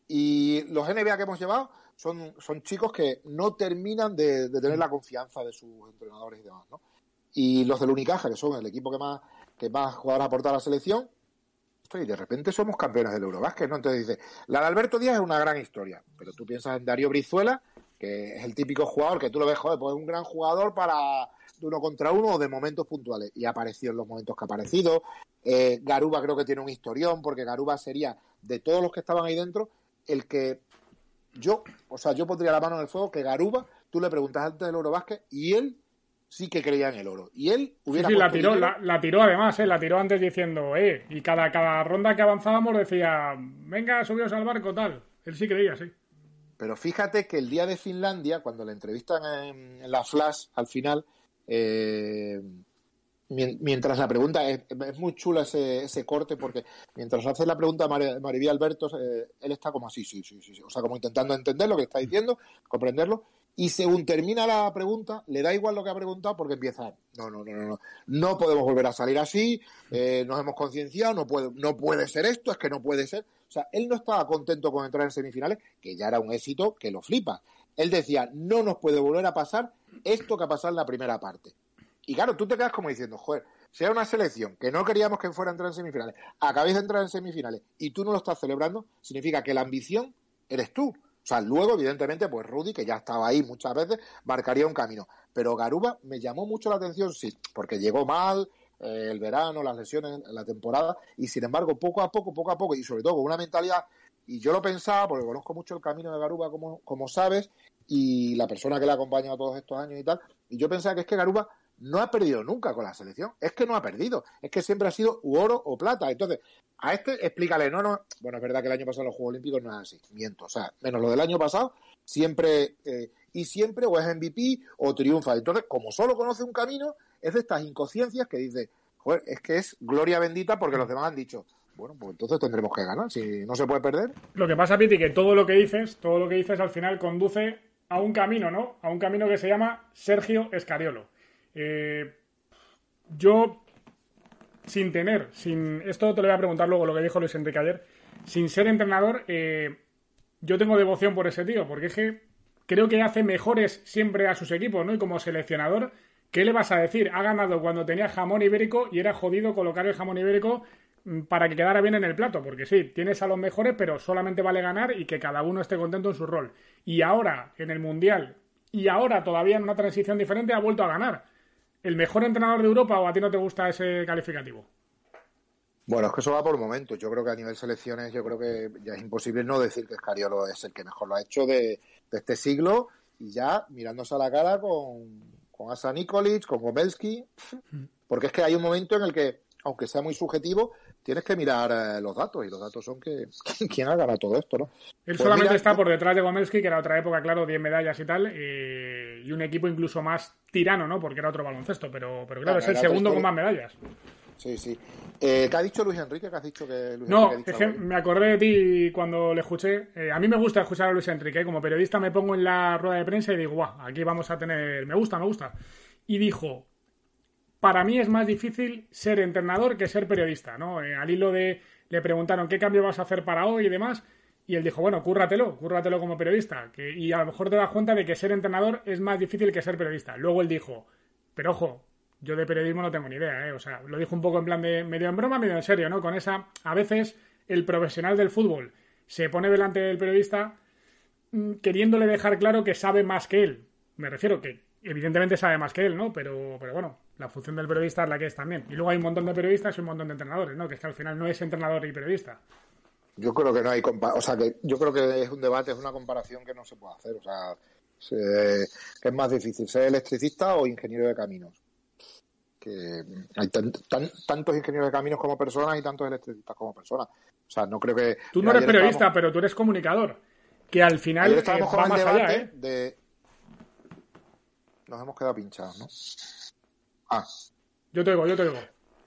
Y los NBA que hemos llevado son, son chicos que no terminan de, tener la confianza de sus entrenadores y demás, ¿no? Y los del Unicaja, que son el equipo que más, que más jugadores aporta a la selección, y de repente somos campeones del Eurobásquet, ¿no? Entonces dice, la de Alberto Díaz es una gran historia, pero tú piensas en Darío Brizuela, que es el típico jugador que tú lo ves, joder, pues es un gran jugador para de uno contra uno o de momentos puntuales. Y ha aparecido en los momentos que ha aparecido. Eh, Garuba creo que tiene un historión, porque Garuba sería, de todos los que estaban ahí dentro, el que yo, o sea, yo pondría la mano en el fuego que Garuba, tú le preguntas antes del oro básquet y él sí que creía en el oro. Y él hubiera. Sí, la tiró, la, tiró además, ¿eh? la tiró antes diciendo, eh, y cada, cada ronda que avanzábamos decía, venga, subiros al barco, tal. Él sí creía, sí. Pero fíjate que el día de Finlandia, cuando le entrevistan en, la Flash al final, eh, mientras la pregunta es, muy chula ese, ese, corte porque mientras hace la pregunta a Maribí Alberto eh, él está como así sí, sí, sí, o sea como intentando entender lo que está diciendo comprenderlo Y según termina la pregunta, le da igual lo que ha preguntado porque empieza, no, no, no, no, no, no podemos volver a salir así, eh, nos hemos concienciado, no puede, no puede ser esto, es que no puede ser. O sea, él no estaba contento con entrar en semifinales, que ya era un éxito que lo flipa. Él decía, no nos puede volver a pasar esto que ha pasado en la primera parte. Y claro, tú te quedas como diciendo, joder, si era una selección que no queríamos que fuera a entrar en semifinales, acabáis de entrar en semifinales y tú no lo estás celebrando, significa que la ambición eres tú. O sea, luego, evidentemente, pues Rudy, que ya estaba ahí muchas veces, marcaría un camino. Pero Garuba me llamó mucho la atención, sí, porque llegó mal, eh, el verano, las lesiones, la temporada, y sin embargo, poco a poco, poco a poco, y sobre todo con una mentalidad, y yo lo pensaba, porque conozco mucho el camino de Garuba, como, como sabes, y la persona que le ha acompañado todos estos años y tal, y yo pensaba que es que Garuba no ha perdido nunca con la selección. Es que no ha perdido. Es que siempre ha sido oro o plata. Entonces, a este explícale, no, no. Bueno, es verdad que el año pasado los Juegos Olímpicos no es así. Miento. O sea, menos lo del año pasado, siempre. Eh, y siempre o es MVP o triunfa. Entonces, como solo conoce un camino, es de estas inconsciencias que dice, joder, es que es gloria bendita porque los demás han dicho, bueno, pues entonces tendremos que ganar. Si no se puede perder. Lo que pasa, Piti, que todo lo que dices, todo lo que dices al final conduce a un camino, ¿no? A un camino que se llama Sergio Escariolo. Eh, yo, sin tener, sin esto te lo voy a preguntar luego lo que dijo Luis Enrique ayer, sin ser entrenador, eh, yo tengo devoción por ese tío, porque es que creo que hace mejores siempre a sus equipos, ¿no? Y como seleccionador, ¿qué le vas a decir? Ha ganado cuando tenía jamón ibérico y era jodido colocar el jamón ibérico mm, para que quedara bien en el plato, porque sí, tienes a los mejores, pero solamente vale ganar y que cada uno esté contento en su rol. Y ahora, en el Mundial, y ahora todavía en una transición diferente, ha vuelto a ganar. ¿El mejor entrenador de Europa o a ti no te gusta ese calificativo? Bueno, es que eso va por momentos. Yo creo que a nivel selecciones, yo creo que ya es imposible no decir que Scariolo es el que mejor lo ha hecho de, este siglo y ya mirándose a la cara con, con Asa Nikolic, con Gobelski, porque es que hay un momento en el que, aunque sea muy subjetivo, tienes que mirar eh, los datos y los datos son que, [laughs] quién ha ganado todo esto, ¿no? Él pues solamente está por detrás de Gomelski, que era otra época, claro, 10 medallas y tal, eh, y un equipo incluso más tirano, ¿no? Porque era otro baloncesto, pero, pero claro, es el segundo con más medallas. Sí, sí. Eh, ¿Qué ha dicho Luis Enrique? ¿Qué has dicho que Luis no, Enrique es que me acordé de ti cuando le escuché. Eh, a mí me gusta escuchar a Luis Enrique. Como periodista me pongo en la rueda de prensa y digo, guau, aquí vamos a tener... Me gusta, me gusta. Y dijo, para mí es más difícil ser entrenador que ser periodista, ¿no? al hilo de le preguntaron qué cambio vas a hacer para hoy y demás. Y él dijo, bueno, cúrratelo, cúrratelo como periodista. Y a lo mejor te das cuenta de que ser entrenador es más difícil que ser periodista. Luego él dijo, pero ojo, yo de periodismo no tengo ni idea, ¿eh? O sea, lo dijo un poco en plan de medio en broma, medio en serio, ¿no? Con esa, a veces el profesional del fútbol se pone delante del periodista mm, queriéndole dejar claro que sabe más que él. Me refiero que evidentemente sabe más que él, ¿no? Pero, pero bueno, la función del periodista es la que es también. Y luego hay un montón de periodistas y un montón de entrenadores, ¿no? Que es que al final no es entrenador y periodista. Yo creo que no hay o sea que yo creo que es un debate, es una comparación que no se puede hacer, o sea, que es más difícil ser electricista o ingeniero de caminos. Que hay tantos ingenieros de caminos como personas y tantos electricistas como personas. O sea, no creo que. Tú no eres periodista, pero tú eres comunicador. Que al final eh, va más allá, ¿eh? De... Nos hemos quedado pinchados, ¿no? Ah. Yo te digo, yo te digo.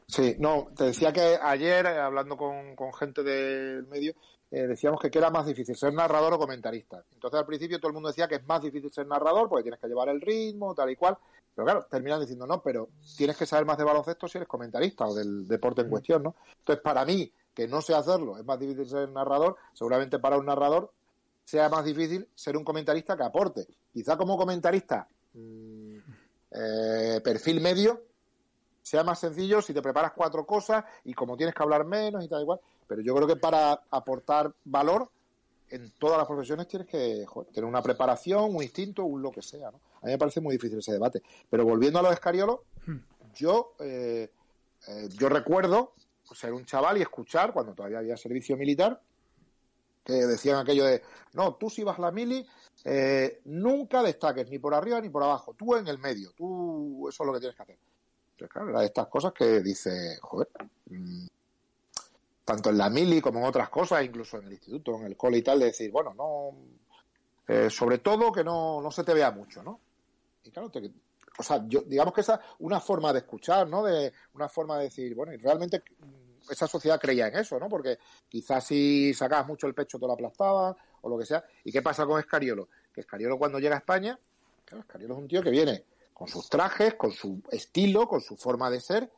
Sí, no, te decía que ayer, eh, hablando con, gente del medio, eh, decíamos que, era más difícil ser narrador o comentarista. Entonces al principio todo el mundo decía que es más difícil ser narrador porque tienes que llevar el ritmo, tal y cual. Pero claro, terminan diciendo, no, pero tienes que saber más de baloncesto si eres comentarista o del deporte en mm. cuestión, ¿no? Entonces para mí, que no sé hacerlo, es más difícil ser narrador, seguramente para un narrador sea más difícil ser un comentarista que aporte. Quizá como comentarista... Eh, perfil medio, sea más sencillo si te preparas cuatro cosas y como tienes que hablar menos y tal igual. Pero yo creo que para aportar valor en todas las profesiones tienes que tener una preparación, un instinto, un lo que sea. ¿no? A mí me parece muy difícil ese debate. Pero volviendo a los escariolos, hmm. yo, eh, eh, yo recuerdo ser un chaval y escuchar, cuando todavía había servicio militar, que decían aquello de, no, tú si vas a la mili, eh, nunca destaques ni por arriba ni por abajo, tú en el medio, tú eso es lo que tienes que hacer. Entonces, claro, era de estas cosas que dice, joder, mm, tanto en la mili como en otras cosas, incluso en el instituto, en el cole y tal, de decir, bueno, no, eh, sobre todo que no, no se te vea mucho, ¿no? Y claro, o sea, yo, digamos que esa es una forma de escuchar, ¿no? De una forma de decir, bueno, y realmente esa sociedad creía en eso, ¿no? Porque quizás si sacabas mucho el pecho te lo aplastaban o lo que sea. ¿Y qué pasa con Escariolo? Que Escariolo cuando llega a España Claro, Escariolo es un tío que viene con sus trajes, con su estilo, con su forma de ser,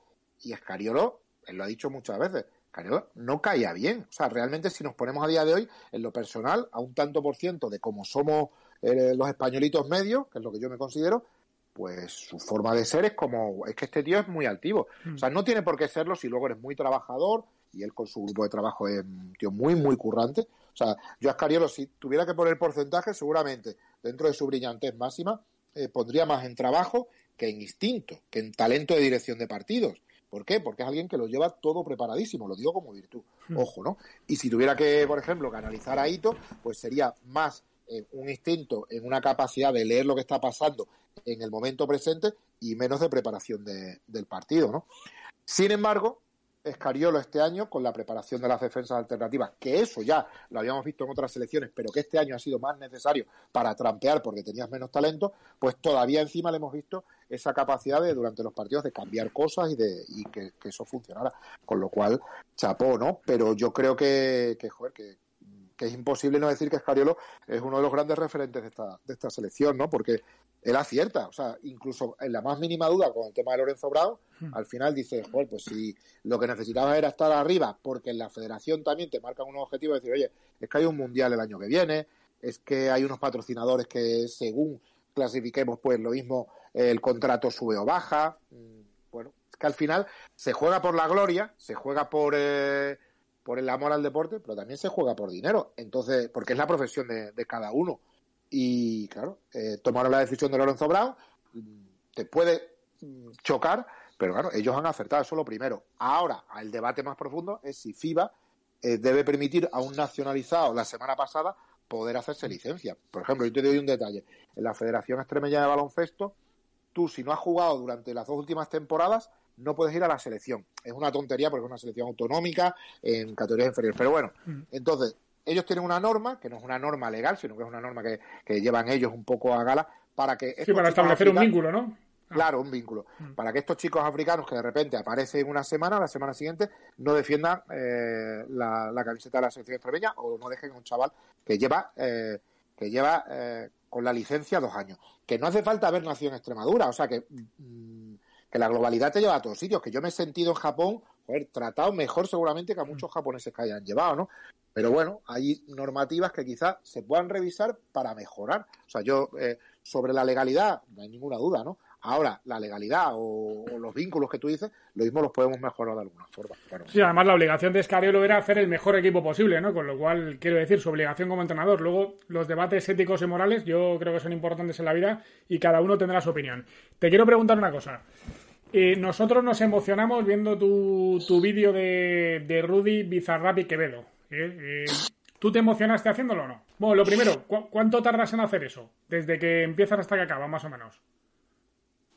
y Escariolo, él lo ha dicho muchas veces, Escariolo no caía bien. O sea, realmente si nos ponemos a día de hoy, en lo personal, a un tanto por ciento de cómo somos eh, los españolitos medios, que es lo que yo me considero, pues su forma de ser es como, es que este tío es muy altivo. O sea, no tiene por qué serlo si luego eres muy trabajador y él con su grupo de trabajo es un tío muy, muy currante. O sea, yo a Escariolo, si tuviera que poner porcentaje, seguramente dentro de su brillantez máxima, eh, pondría más en trabajo que en instinto, que en talento de dirección de partidos. ¿Por qué? Porque es alguien que lo lleva todo preparadísimo, lo digo como virtud. Ojo, ¿no? Y si tuviera que, por ejemplo, canalizar a Ito, pues sería más eh, un instinto, en una capacidad de leer lo que está pasando en el momento presente y menos de preparación del partido, ¿no? Sin embargo, Escariolo este año con la preparación de las defensas alternativas, que eso ya lo habíamos visto en otras selecciones, pero que este año ha sido más necesario para trampear porque tenías menos talento, pues todavía encima le hemos visto esa capacidad de durante los partidos de cambiar cosas y de y que, eso funcionara. Con lo cual, chapó, ¿no? Pero yo creo que, que joder, que, que es imposible no decir que Escariolo es uno de los grandes referentes de esta, de esta selección, ¿no? Porque él acierta, o sea, incluso en la más mínima duda con el tema de Lorenzo Bravo, hmm. al final dice, joder, pues si lo que necesitaba era estar arriba, porque en la federación también te marcan unos objetivos de decir, oye, es que hay un mundial el año que viene, es que hay unos patrocinadores que según clasifiquemos, pues lo mismo el contrato sube o baja, mm, bueno, es que al final se juega por la gloria, se juega por... Eh, por el amor al deporte, pero también se juega por dinero. Entonces, porque es la profesión de, cada uno. Y claro, eh, tomaron la decisión de Lorenzo Brown, mm, te puede mm, chocar, pero claro, ellos han acertado, eso lo primero. Ahora, el debate más profundo es si FIBA eh, debe permitir a un nacionalizado la semana pasada poder hacerse licencia. Por ejemplo, yo te doy un detalle. En la Federación Extremeña de Baloncesto, tú si no has jugado durante las dos últimas temporadas, no puedes ir a la selección. Es una tontería porque es una selección autonómica en categorías inferiores. Pero bueno, mm. entonces, ellos tienen una norma, que no es una norma legal, sino que es una norma que, llevan ellos un poco a gala, para que... Sí, para establecer un vínculo, ¿no? Ah. Claro, un vínculo. Mm. Para que estos chicos africanos que de repente aparecen una semana, la semana siguiente, no defiendan eh, la, camiseta de la selección extremeña o no dejen a un chaval que lleva, eh, que lleva eh, con la licencia dos años. Que no hace falta haber nacido en Extremadura, o sea que... Mm, que la globalidad te lleva a todos sitios, que yo me he sentido en Japón, joder, tratado mejor seguramente que a muchos japoneses que hayan llevado, ¿no? Pero bueno, hay normativas que quizás se puedan revisar para mejorar. O sea, yo, eh, sobre la legalidad, no hay ninguna duda, ¿no? Ahora, la legalidad o, los vínculos que tú dices, lo mismo los podemos mejorar de alguna forma. Sí, además la obligación de Escariolo era hacer el mejor equipo posible, ¿no? Con lo cual, quiero decir, su obligación como entrenador. Luego, los debates éticos y morales yo creo que son importantes en la vida y cada uno tendrá su opinión. Te quiero preguntar una cosa. Eh, nosotros nos emocionamos viendo tu, tu vídeo de, de Rudy Bizarrap y Quevedo. ¿eh? Eh, ¿Tú te emocionaste haciéndolo o no? Bueno, lo primero, ¿cuánto tardas en hacer eso? Desde que empiezas hasta que acaba, más o menos.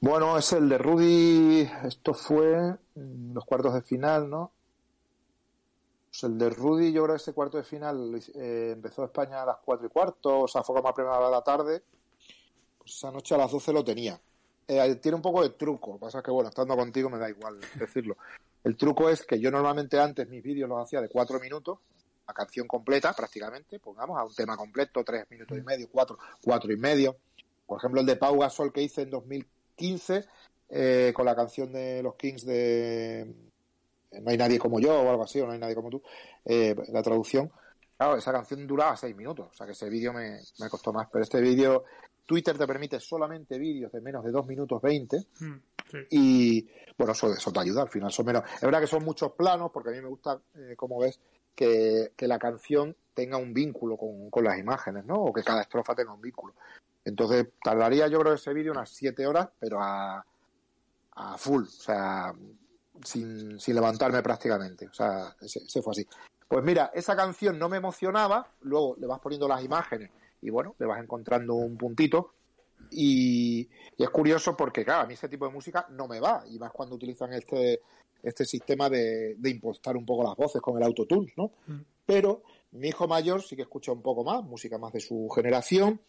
Bueno, es el de Rudy, esto fue los cuartos de final, ¿no? Pues el de Rudy, yo creo que ese cuarto de final empezó España a las cuatro y cuarto, o sea, fue como a primera de la tarde. Pues esa noche a las doce lo tenía. Eh, tiene un poco de truco, lo que pasa es que, bueno, estando contigo me da igual decirlo. El truco es que yo normalmente antes mis vídeos los hacía de cuatro minutos, la canción completa prácticamente, pongamos a un tema completo, tres minutos y medio, cuatro, cuatro y medio. Por ejemplo, el de Pau Gasol que hice en 2000 15 eh, con la canción de los Kings de No hay nadie como yo o algo así, o No hay nadie como tú, eh, la traducción. Claro, esa canción duraba 6 minutos, o sea que ese vídeo me, costó más, pero este vídeo, Twitter te permite solamente vídeos de menos de 2 minutos 20 mm, y bueno, eso, eso te ayuda al final, son menos. Es verdad que son muchos planos, porque a mí me gusta, eh, como ves, que, la canción tenga un vínculo con, con, las imágenes, ¿no? O que cada estrofa tenga un vínculo. Entonces, tardaría yo creo ese vídeo unas siete horas, pero a, a full, o sea, sin, sin levantarme prácticamente. O sea, se, fue así. Pues mira, esa canción no me emocionaba, luego le vas poniendo las imágenes y bueno, le vas encontrando un puntito. Y, es curioso porque, claro, a mí ese tipo de música no me va, y más cuando utilizan este, este sistema de, de impostar un poco las voces con el autotune, ¿no? Mm. Pero mi hijo mayor sí que escucha un poco más, música más de su generación,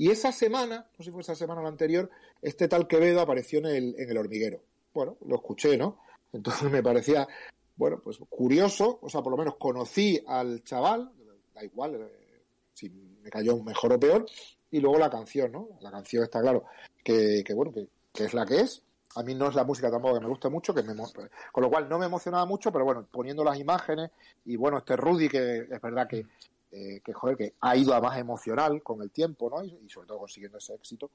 y esa semana, no sé si fue esa semana o la anterior, este tal Quevedo apareció en el, en el hormiguero. Bueno, lo escuché, ¿no? Entonces me parecía, bueno, pues curioso, o sea, por lo menos conocí al chaval, da igual eh, si me cayó mejor o peor, y luego la canción, ¿no? La canción está claro que, que bueno, que, es la que es. A mí no es la música tampoco que me guste mucho, que me, con lo cual no me emocionaba mucho, pero bueno, poniendo las imágenes y bueno, este Rudy que es verdad que, eh, que joder, que ha ido a más emocional con el tiempo, ¿no? Y, sobre todo consiguiendo ese éxito.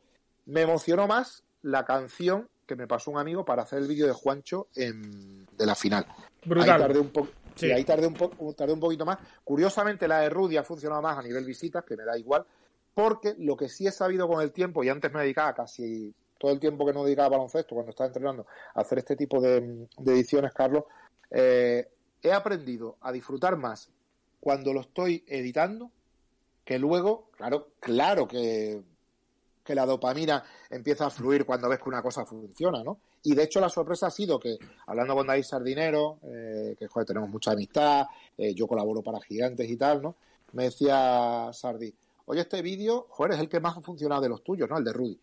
Me emocionó más la canción que me pasó un amigo para hacer el vídeo de Juancho en, de la final. Brutal. Ahí tardé un poco. Sí. ahí tardé un, tardé un poquito más. Curiosamente, la de Rudy ha funcionado más a nivel visitas, que me da igual, porque lo que sí he sabido con el tiempo, y antes me dedicaba casi todo el tiempo que no dedicaba a baloncesto, cuando estaba entrenando, a hacer este tipo de, ediciones, Carlos, eh, he aprendido a disfrutar más cuando lo estoy editando que luego, claro, claro que, que la dopamina empieza a fluir cuando ves que una cosa funciona, ¿no? Y de hecho la sorpresa ha sido que, hablando con David Sardinero, eh, que joder, tenemos mucha amistad, eh, yo colaboro para gigantes y tal, ¿no? Me decía Sardi, oye, este vídeo, joder, es el que más ha funcionado de los tuyos, ¿no? El de Rudy.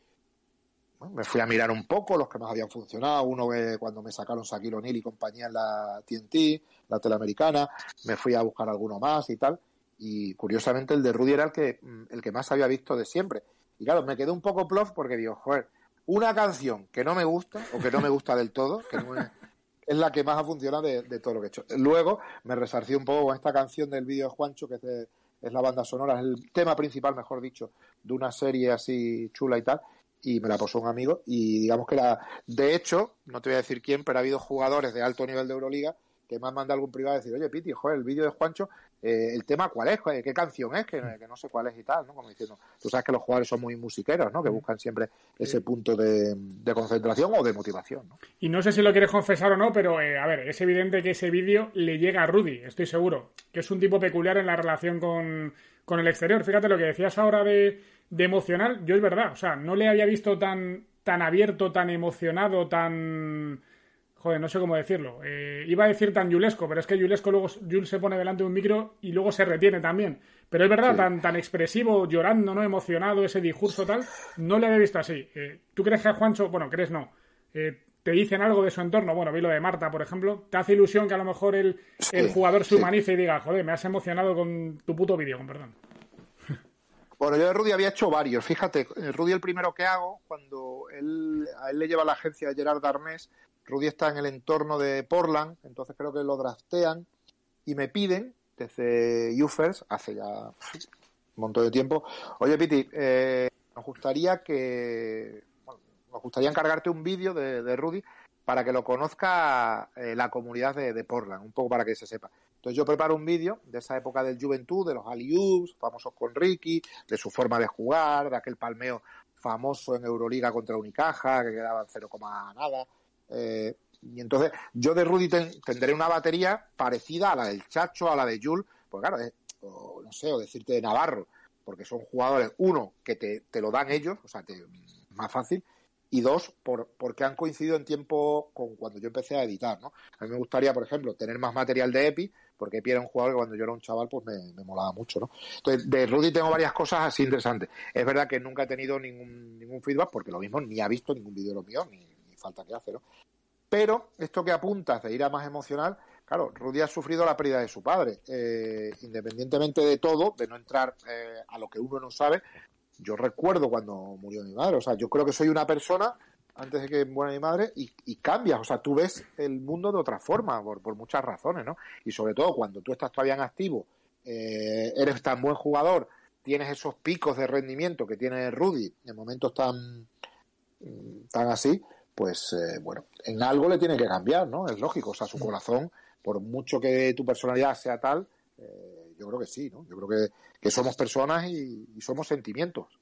me fui a mirar un poco los que más habían funcionado. Uno que cuando me sacaron Shaquille O'Neal y compañía en la TNT, la teleamericana. Me fui a buscar alguno más y tal. Y curiosamente el de Rudy era el que, el que más había visto de siempre. Y claro, me quedé un poco plof porque digo, joder, una canción que no me gusta o que no me gusta del todo, que es, la que más ha funcionado de, todo lo que he hecho. Luego me resarcí un poco con esta canción del vídeo de Juancho, que es la banda sonora, es el tema principal, mejor dicho, de una serie así chula y tal, y me la posó un amigo, y digamos que la, de hecho, no te voy a decir quién, pero ha habido jugadores de alto nivel de Euroliga que me han mandado algún privado a decir, oye, Piti, joder, el vídeo de Juancho, eh, el tema cuál es, qué canción es, que, no sé cuál es y tal, ¿no? Como diciendo, tú sabes que los jugadores son muy musiqueros, ¿no? Que buscan siempre ese punto de, concentración o de motivación, ¿no? Y no sé si lo quieres confesar o no, pero eh, a ver, es evidente que ese vídeo le llega a Rudy, estoy seguro, que es un tipo peculiar en la relación con, con el exterior. Fíjate lo que decías ahora de, de emocional, yo es verdad, o sea, no le había visto tan, tan abierto, tan emocionado, tan joder, no sé cómo decirlo. Eh, iba a decir tan yulesco, pero es que yulesco luego Jules se pone delante de un micro y luego se retiene también. Pero es verdad, tan, tan expresivo, llorando, ¿no? Emocionado, ese discurso tal, no le había visto así. Eh, ¿Tú crees que a Juancho, bueno, crees no? Eh, ¿Te dicen algo de su entorno? Bueno, vi lo de Marta, por ejemplo. ¿Te hace ilusión que a lo mejor el, el jugador se humanice y diga, joder, me has emocionado con tu puto vídeo, con perdón? [laughs] Bueno, yo de Rudy había hecho varios. Fíjate, Rudy el primero que hago, cuando él, a él le lleva la agencia de Gerard Darnés, Rudy está en el entorno de Portland, entonces creo que lo draftean y me piden desde UFERS, hace ya un montón de tiempo, oye Piti, eh, nos gustaría que nos gustaría encargarte un vídeo de, Rudy para que lo conozca eh, la comunidad de, Portland, un poco para que se sepa. Entonces yo preparo un vídeo de esa época del Juventud, de los alley famosos con Ricky, de su forma de jugar, de aquel palmeo famoso en Euroliga contra Unicaja, que quedaba en cero nada, eh, y entonces yo de Rudy tendré una batería parecida a la del Chacho, a la de Jules, pues claro, o, no sé, o decirte de Navarro, porque son jugadores, uno, que te, te lo dan ellos, o sea, te, más fácil, y dos, por, porque han coincidido en tiempo con cuando yo empecé a editar, ¿no? A mí me gustaría, por ejemplo, tener más material de EPI, porque EPI era un jugador que cuando yo era un chaval, pues me, me molaba mucho, ¿no? Entonces, de Rudy tengo varias cosas así interesantes. Es verdad que nunca he tenido ningún, ningún feedback, porque lo mismo ni ha visto ningún vídeo de lo mío, ni, falta que hace, ¿no? Pero esto que apuntas de ir a más emocional, claro, Rudy ha sufrido la pérdida de su padre. Eh, independientemente de todo, de no entrar eh, a lo que uno no sabe, yo recuerdo cuando murió mi madre. O sea, yo creo que soy una persona antes de que muera mi madre y, y cambias. O sea, tú ves el mundo de otra forma, por, muchas razones, ¿no? Y sobre todo cuando tú estás todavía en activo, eh, eres tan buen jugador, tienes esos picos de rendimiento que tiene Rudy en momentos tan, tan así, pues eh, bueno, en algo le tiene que cambiar, ¿no? Es lógico, o sea, su corazón, por mucho que tu personalidad sea tal, eh, yo creo que sí, ¿no? Yo creo que, somos personas y, somos sentimientos.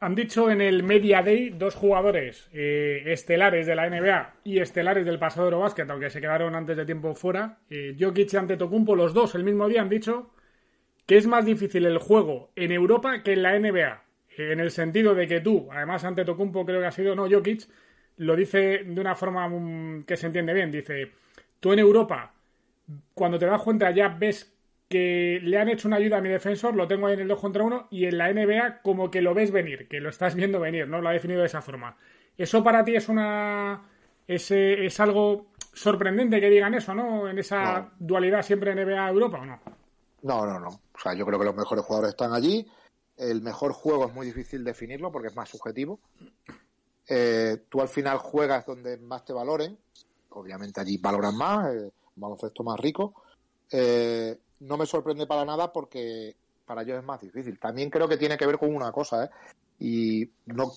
Han dicho en el Media Day dos jugadores eh, estelares de la NBA y estelares del pasado Eurobasket, aunque se quedaron antes de tiempo fuera, Jokic y Antetokounmpo, los dos el mismo día han dicho que es más difícil el juego en Europa que en la NBA. En el sentido de que tú, además Antetokounmpo creo que ha sido, no, Jokic, lo dice de una forma mm, que se entiende bien. Dice, tú en Europa, cuando te das cuenta ya ves que le han hecho una ayuda a mi defensor, lo tengo ahí en el 2 contra 1, y en la NBA como que lo ves venir, que lo estás viendo venir, ¿no? Lo ha definido de esa forma. ¿Eso para ti es una... es, es algo sorprendente que digan eso, ¿no? En esa dualidad siempre NBA-Europa, ¿o no? No, no, no. O sea, yo creo que los mejores jugadores están allí el mejor juego es muy difícil definirlo porque es más subjetivo. Eh, tú al final juegas donde más te valoren, obviamente allí valoran más, eh, baloncesto más rico. Eh, no me sorprende para nada porque para ellos es más difícil. También creo que tiene que ver con una cosa, ¿eh? y no,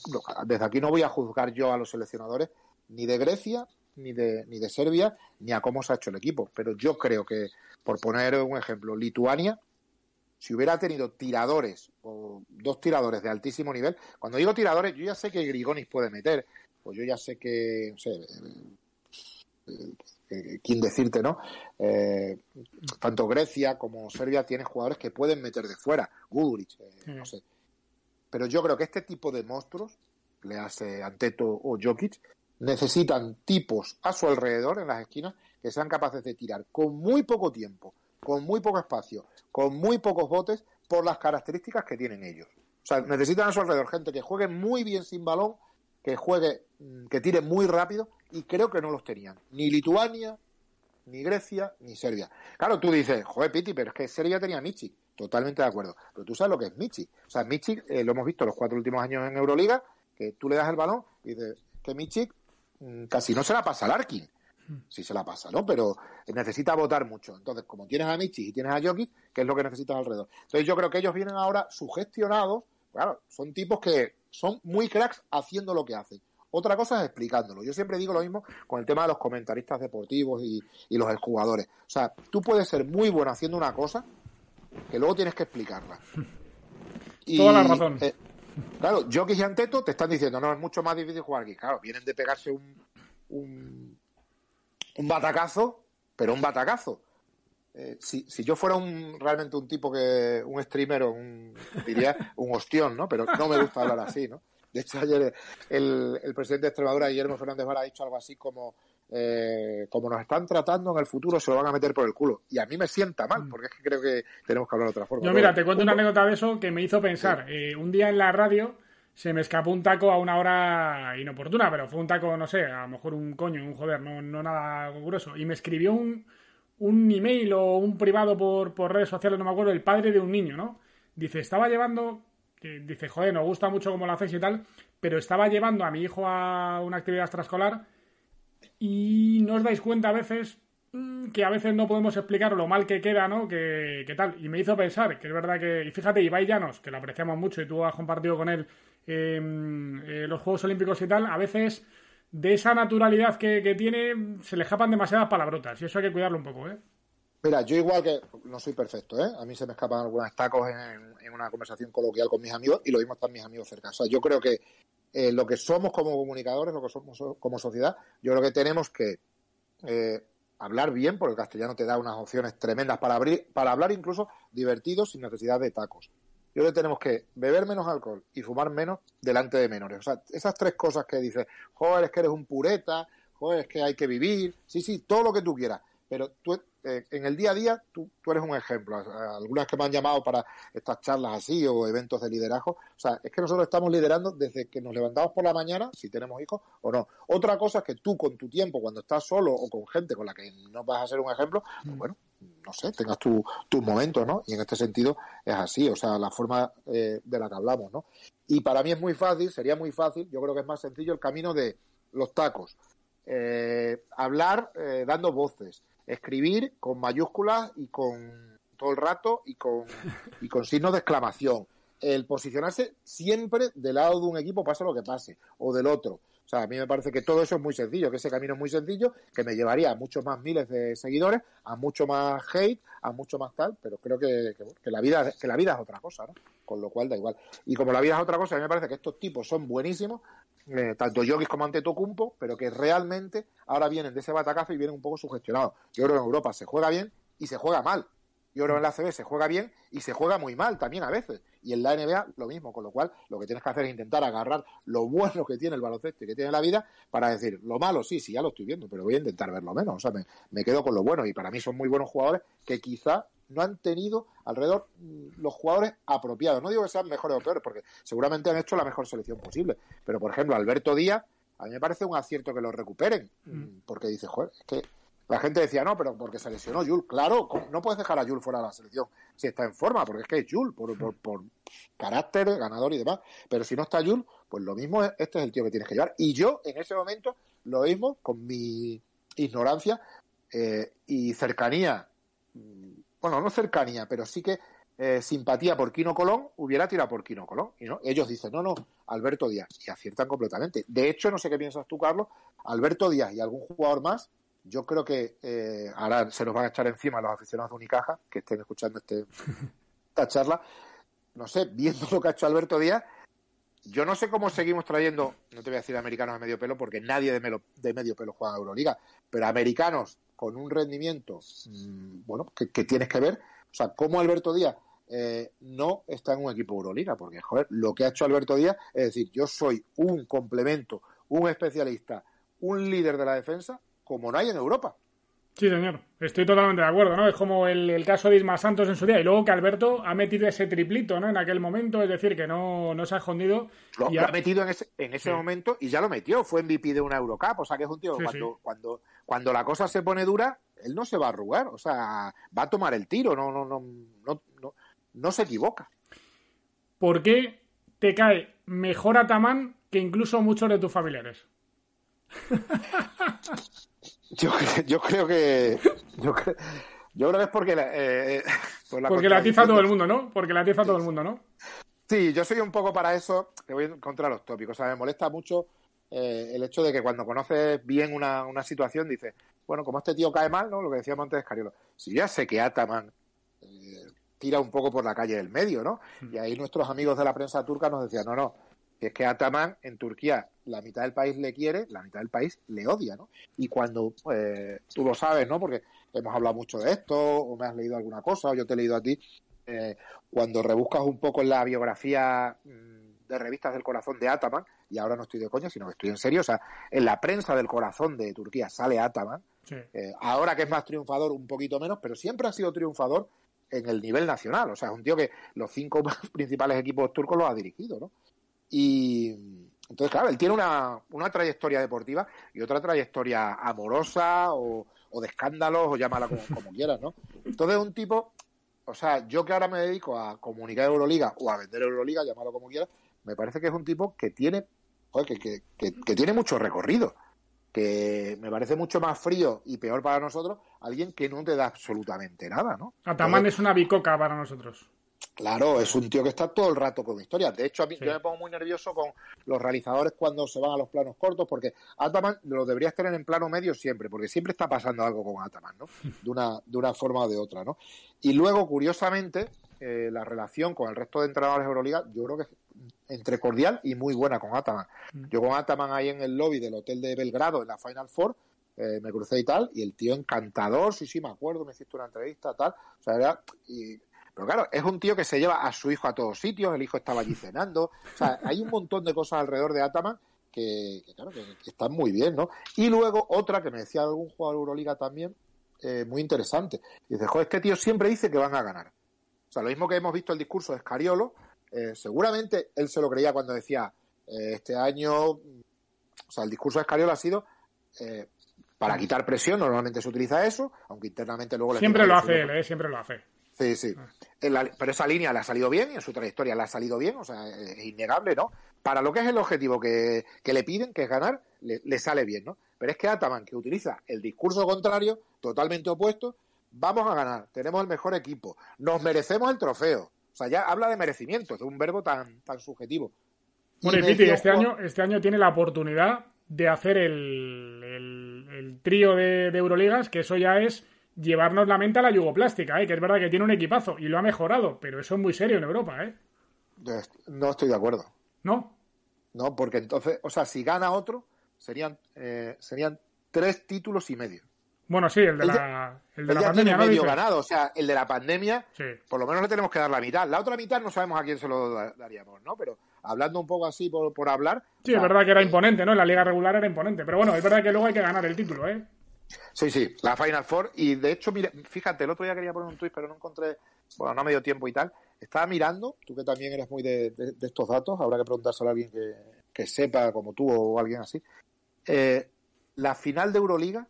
desde aquí no voy a juzgar yo a los seleccionadores ni de Grecia, ni de, ni de Serbia, ni a cómo se ha hecho el equipo. Pero yo creo que, por poner un ejemplo, Lituania, si hubiera tenido tiradores o dos tiradores de altísimo nivel, cuando digo tiradores, yo ya sé que Grigonis puede meter, pues yo ya sé que, no sé, eh, eh, quién decirte, ¿no? Eh, tanto Grecia como Serbia tienen jugadores que pueden meter de fuera, Guduric, no sé. Pero yo creo que este tipo de monstruos, le hace Anteto o Jokic, necesitan tipos a su alrededor en las esquinas que sean capaces de tirar con muy poco tiempo, con muy poco espacio, con muy pocos botes por las características que tienen ellos. O sea, necesitan a su alrededor gente que juegue muy bien sin balón, que juegue, mm, que tire muy rápido y creo que no los tenían. Ni Lituania, ni Grecia, ni Serbia. Claro, tú dices, joder, Piti, pero es que Serbia tenía Michi. Totalmente de acuerdo. Pero tú sabes lo que es Michi. O sea, Michi, eh, lo hemos visto los cuatro últimos años en Euroliga, que tú le das el balón y dices que Michi mm, casi no se la pasa al Arkin. Si se la pasa, ¿no? Pero necesita votar mucho. Entonces, como tienes a Michi y tienes a Jokic, ¿qué es lo que necesitas alrededor? Entonces, yo creo que ellos vienen ahora sugestionados. Claro, son tipos que son muy cracks haciendo lo que hacen. Otra cosa es explicándolo. Yo siempre digo lo mismo con el tema de los comentaristas deportivos y, y los jugadores. O sea, tú puedes ser muy bueno haciendo una cosa que luego tienes que explicarla. [laughs] Toda la razón. Eh, claro, Jokic y Anteto te están diciendo, no, es mucho más difícil jugar aquí. Claro, vienen de pegarse un, un, un batacazo, pero un batacazo. Eh, si, si, yo fuera un, realmente un tipo que, un streamer o un, diría un ostión, ¿no? Pero no me gusta hablar así, ¿no? De hecho, ayer el, el presidente de Extremadura, Guillermo Fernández Vara, ha dicho algo así como, eh, como nos están tratando en el futuro, se lo van a meter por el culo. Y a mí me sienta mal, porque es que creo que tenemos que hablar de otra forma. Yo, mira, te cuento una anécdota de eso que me hizo pensar. Eh, un día en la radio se me escapó un taco a una hora inoportuna, pero fue un taco, no sé, a lo mejor un coño, un joder, no, no nada grueso. Y me escribió un, un email o un privado por, por redes sociales, no me acuerdo, el padre de un niño, ¿no? Dice, estaba llevando, dice, joder, nos gusta mucho cómo lo hacéis y tal, pero estaba llevando a mi hijo a una actividad extraescolar y no os dais cuenta a veces mm, que a veces no podemos explicar lo mal que queda, ¿no? Que, que, tal. Y me hizo pensar que es verdad que, y fíjate, Ibai Llanos, que lo apreciamos mucho y tú has compartido con él eh, los Juegos Olímpicos y tal, a veces de esa naturalidad que, tiene se le escapan demasiadas palabrotas y eso hay que cuidarlo un poco, ¿eh? Mira, yo igual que no soy perfecto, ¿eh? A mí se me escapan algunos tacos en, una conversación coloquial con mis amigos y lo mismo están mis amigos cerca. O sea, yo creo que eh, lo que somos como comunicadores, lo que somos como sociedad, yo creo que tenemos que eh, hablar bien, porque el castellano te da unas opciones tremendas para, abrir, para hablar incluso divertidos sin necesidad de tacos yo le tenemos que beber menos alcohol y fumar menos delante de menores. O sea, esas tres cosas que dices, joder, es que eres un pureta, joder, es que hay que vivir, sí, sí, todo lo que tú quieras. Pero tú, eh, en el día a día, tú, tú eres un ejemplo. Algunas que me han llamado para estas charlas así o eventos de liderazgo. O sea, es que nosotros estamos liderando desde que nos levantamos por la mañana, si tenemos hijos o no. Otra cosa es que tú con tu tiempo, cuando estás solo o con gente con la que no vas a ser un ejemplo, pues mm. bueno, no sé, tengas tus tu momentos, ¿no? Y en este sentido es así, o sea, la forma eh, de la que hablamos, ¿no? Y para mí es muy fácil, sería muy fácil, yo creo que es más sencillo el camino de los tacos. Eh, hablar eh, dando voces, escribir con mayúsculas y con todo el rato y con, [laughs] y con signos de exclamación. El posicionarse siempre del lado de un equipo, pase lo que pase, o del otro. O sea, a mí me parece que todo eso es muy sencillo, que ese camino es muy sencillo, que me llevaría a muchos más miles de seguidores, a mucho más hate, a mucho más tal, pero creo que, la vida que la vida es otra cosa, ¿no? Con lo cual da igual. Y como la vida es otra cosa, a mí me parece que estos tipos son buenísimos, eh, tanto Yogis como Antetokounmpo, pero que realmente ahora vienen de ese batacazo y vienen un poco sugestionados. Yo creo que en Europa se juega bien y se juega mal. Yo creo que en la CB se juega bien y se juega muy mal también a veces. Y en la NBA lo mismo, con lo cual lo que tienes que hacer es intentar agarrar lo bueno que tiene el baloncesto y que tiene la vida para decir, lo malo sí, sí, ya lo estoy viendo, pero voy a intentar verlo menos. O sea, me, quedo con lo bueno y para mí son muy buenos jugadores que quizá no han tenido alrededor mm, los jugadores apropiados. No digo que sean mejores o peores, porque seguramente han hecho la mejor selección posible. Pero, por ejemplo, Alberto Díaz, a mí me parece un acierto que lo recuperen, mm. porque dice, joder, es que La gente decía, no, pero porque se lesionó Jules. Claro, no puedes dejar a Jules fuera de la selección si está en forma, porque es que es Jules, por, por, carácter, ganador y demás. Pero si no está Jules, pues lo mismo, este es el tío que tienes que llevar. Y yo, en ese momento, lo mismo, con mi ignorancia eh, y cercanía, mm, bueno, no cercanía, pero sí que eh, simpatía por Quino Colón, hubiera tirado por Quino Colón. Y no, ellos dicen, no, no, Alberto Díaz. Y aciertan completamente. De hecho, no sé qué piensas tú, Carlos, Alberto Díaz y algún jugador más yo creo que eh, ahora se nos van a echar encima los aficionados de Unicaja que estén escuchando este, [laughs] esta charla. No sé, viendo lo que ha hecho Alberto Díaz, yo no sé cómo seguimos trayendo, no te voy a decir americanos a medio pelo, porque nadie de, de medio pelo juega a Euroliga, pero americanos con un rendimiento, mm, bueno, que, tienes que ver. O sea, cómo Alberto Díaz eh, no está en un equipo Euroliga, porque, joder, lo que ha hecho Alberto Díaz es decir, yo soy un complemento, un especialista, un líder de la defensa como no hay en Europa. Sí, señor. Estoy totalmente de acuerdo, ¿no? Es como el, caso de Isma Santos en su día. Y luego que Alberto ha metido ese triplito, ¿no? En aquel momento, es decir, que no, no se ha escondido. Lo, ha... metido en ese, en ese momento y ya lo metió. Fue MVP de una Eurocup. O sea, que es un tío cuando, cuando, cuando la cosa se pone dura, él no se va a arrugar. O sea, va a tomar el tiro. No, no, no, no, no, no se equivoca. ¿Por qué te cae mejor Ataman que incluso muchos de tus familiares? [laughs] Yo, yo creo que. Yo, creo, yo creo que es porque. Eh, porque la tiza todo el mundo, ¿no? Porque la tiza todo el mundo, ¿no? Sí, yo soy un poco para eso. Te voy contra los tópicos. O sea, me molesta mucho eh, el hecho de que cuando conoces bien una, una situación dices, bueno, como este tío cae mal, ¿no? Lo que decíamos antes Cariolo. Si ya sé que Ataman eh, tira un poco por la calle del medio, ¿no? Hmm. Y ahí nuestros amigos de la prensa turca nos decían, no, no, es que Ataman en Turquía la mitad del país le quiere, la mitad del país le odia, ¿no? Y cuando eh, tú lo sabes, ¿no? Porque hemos hablado mucho de esto, o me has leído alguna cosa, o yo te he leído a ti, eh, cuando rebuscas un poco en la biografía mm, de revistas del corazón de Ataman, y ahora no estoy de coña, sino que estoy en serio, o sea, en la prensa del corazón de Turquía sale Ataman, eh, ahora que es más triunfador, un poquito menos, pero siempre ha sido triunfador en el nivel nacional, o sea, es un tío que los cinco [laughs] principales equipos turcos los ha dirigido, ¿no? Y entonces, claro, él tiene una, una trayectoria deportiva y otra trayectoria amorosa o, de escándalos, o llámala como, como quieras, ¿no? Entonces, un tipo, o sea, yo que ahora me dedico a comunicar Euroliga o a vender Euroliga, llámalo como quieras, me parece que es un tipo que tiene, que, que, que, tiene mucho recorrido que me parece mucho más frío y peor para nosotros alguien que no te da absolutamente nada, ¿no? Ataman es una bicoca para nosotros. Claro, es un tío que está todo el rato con historias. De hecho, a mí yo me pongo muy nervioso con los realizadores cuando se van a los planos cortos, porque Ataman lo deberías tener en plano medio siempre, porque siempre está pasando algo con Ataman, ¿no? [laughs] De una, de una forma o de otra, ¿no? Y luego, curiosamente, eh, la relación con el resto de entrenadores de Euroliga, yo creo que es entre cordial y muy buena con Ataman. Mm. Yo con Ataman ahí en el lobby del hotel de Belgrado, en la Final Four, eh, me crucé y tal, y el tío encantador, sí, sí, me acuerdo, me hiciste una entrevista, tal, o sea, era, y pero claro, es un tío que se lleva a su hijo a todos sitios, el hijo estaba allí cenando. O sea, hay un montón de cosas alrededor de Ataman que, claro, que, están muy bien, ¿no? Y luego otra que me decía algún jugador de Euroliga también, eh, muy interesante. Dice, joder, este tío siempre dice que van a ganar. O sea, lo mismo que hemos visto el discurso de Scariolo, eh, seguramente él se lo creía cuando decía, eh, este año, o sea, el discurso de Scariolo ha sido para quitar presión, normalmente se utiliza eso, aunque internamente luego... Siempre lo hace él, siempre lo hace. Sí, sí. pero esa línea le ha salido bien y en su trayectoria le ha salido bien, o sea, es innegable, ¿no? Para lo que es el objetivo que, le piden, que es ganar, le, sale bien, ¿no? Pero es que Ataman, que utiliza el discurso contrario, totalmente opuesto, vamos a ganar, tenemos el mejor equipo, nos merecemos el trofeo. O sea, ya habla de merecimiento, de un verbo tan, tan subjetivo. Bueno, y Piti, este año, este año tiene la oportunidad de hacer el, trío de Euroligas, que eso ya es llevarnos la mente a la yugoplástica, ¿eh? que es verdad que tiene un equipazo y lo ha mejorado, pero eso es muy serio en Europa. ¿eh? No estoy de acuerdo. ¿No? No, porque entonces, o sea, si gana otro, serían, eh, serían tres títulos y medio. Bueno, sí, el de la, el de la pandemia. medio ganado, o sea, el de la pandemia, por lo menos le tenemos que dar la mitad. La otra mitad no sabemos a quién se lo daríamos, ¿no? Pero hablando un poco así por, por hablar. Sí, es verdad que era imponente, ¿no? En la liga regular era imponente. Pero bueno, es verdad que luego hay que ganar el título, ¿eh? Sí, sí, la Final Four. Y de hecho, mire, fíjate, el otro día quería poner un tweet, pero no encontré, bueno, no me dio tiempo y tal. Estaba mirando, tú que también eres muy de, estos datos, habrá que preguntárselo a alguien que, sepa, como tú o alguien así. Eh, la final de Euroliga,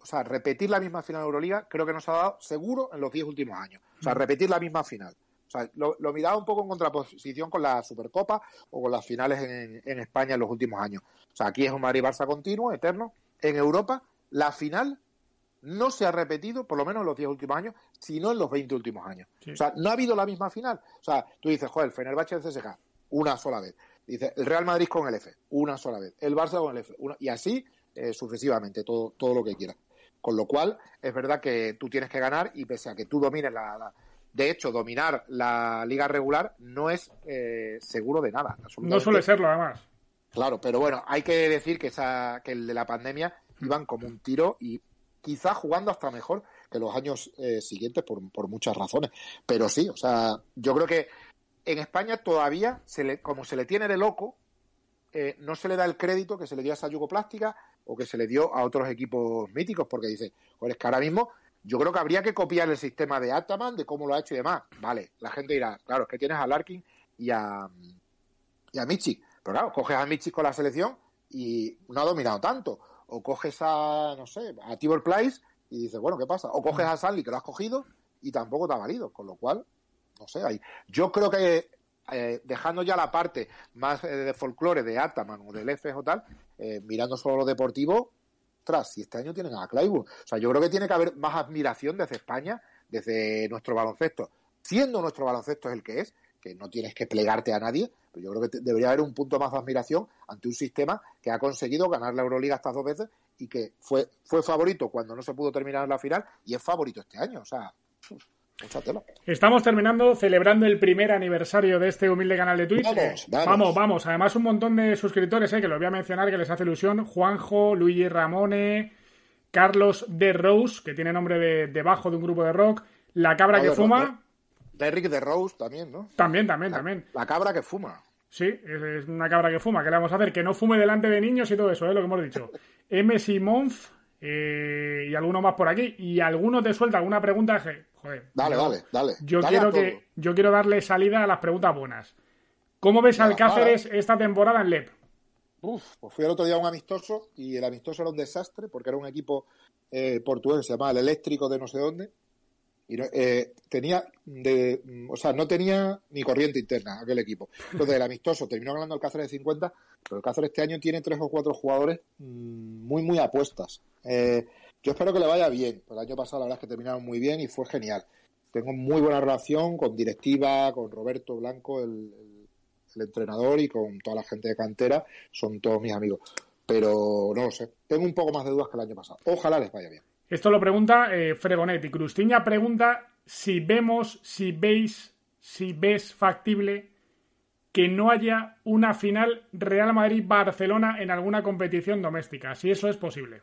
o sea, repetir la misma final de Euroliga creo que nos ha dado seguro en los 10 últimos años. O sea, repetir la misma final. O sea, lo, miraba un poco en contraposición con la Supercopa o con las finales en, España en los últimos años. O sea, aquí es un Madrid-Barça continuo, eterno. En Europa, la final no se ha repetido, por lo menos en los 10 últimos años, sino en los 20 últimos años. O sea, no ha habido la misma final. O sea, tú dices, joder, el Fenerbahce del CSK, una sola vez. Dice, el Real Madrid con el F, una sola vez. El Barça con el F, una, y así eh, sucesivamente, todo, todo lo que quieras. Con lo cual, es verdad que tú tienes que ganar y pese a que tú domines la... de hecho, dominar la liga regular no es eh, seguro de nada. No suele serlo, además. Claro, pero bueno, hay que decir que, esa, que el de la pandemia iban como un tiro y quizás jugando hasta mejor que los años eh, siguientes por, por, muchas razones. Pero sí, o sea, yo creo que en España todavía, se le, como se le tiene de loco, eh, no se le da el crédito que se le dio a esa yugoplástica o que se le dio a otros equipos míticos, porque dice, joder, es que ahora mismo yo creo que habría que copiar el sistema de Ataman, de cómo lo ha hecho y demás. Vale, la gente dirá, claro, es que tienes a Larkin y a, y a Michi. Pero claro, coges a Michi con la selección y no ha dominado tanto o coges a, no sé, a Tibor Place y dices, bueno, ¿qué pasa? O coges a Sandy que lo has cogido y tampoco te ha valido, con lo cual, no sé, ahí. Yo creo que eh, dejando ya la parte más eh, de folclore de Ataman o del o tal, eh, mirando solo lo deportivo, tras, si este año tienen a Claywood. O sea, yo creo que tiene que haber más admiración desde España, desde nuestro baloncesto, siendo nuestro baloncesto es el que es, que no tienes que plegarte a nadie, pero yo creo que debería haber un punto más de admiración ante un sistema que ha conseguido ganar la Euroliga estas dos veces y que fue, fue favorito cuando no se pudo terminar la final y es favorito este año. O sea, Estamos terminando, celebrando el primer aniversario de este humilde canal de Twitch. Vamos, vamos. vamos, Además, un montón de suscriptores, eh, que los voy a mencionar, que les hace ilusión. Juanjo, Luigi Ramone, Carlos de Rose, que tiene nombre de, debajo de un grupo de rock. La cabra que fuma. Derrick de Rose también, ¿no? También, también, también. La cabra que fuma. Sí, es una cabra que fuma. ¿Qué le vamos a hacer? Que no fume delante de niños y todo eso, ¿eh? Lo que hemos dicho. [laughs] M. Simonf eh, y alguno más por aquí. Y alguno te suelta alguna pregunta. Joder. Dale, dale, dale. Yo, quiero que, yo quiero darle salida a las preguntas buenas. ¿Cómo ves al Cáceres esta temporada en LEP? Uf, pues fui el otro día a un amistoso y el amistoso era un desastre porque era un equipo eh, portugués, se llamaba el eléctrico de no sé dónde, eh, tenía de, o sea, no tenía ni corriente interna aquel equipo. Entonces el amistoso terminó ganando el Cáceres de 50, pero el Cáceres este año tiene tres o cuatro jugadores mm, muy, muy apuestas. Eh, yo espero que le vaya bien. El año pasado la verdad es que terminaron muy bien y fue genial. Tengo muy buena relación con directiva, con Roberto Blanco, el, entrenador, y con toda la gente de cantera. Son todos mis amigos. Pero no lo sé. Tengo un poco más de dudas que el año pasado. Ojalá les vaya bien. Esto lo pregunta eh, Fregonet y Crustiña pregunta si vemos, si veis, si ves factible que no haya una final Real Madrid-Barcelona en alguna competición doméstica, si eso es posible.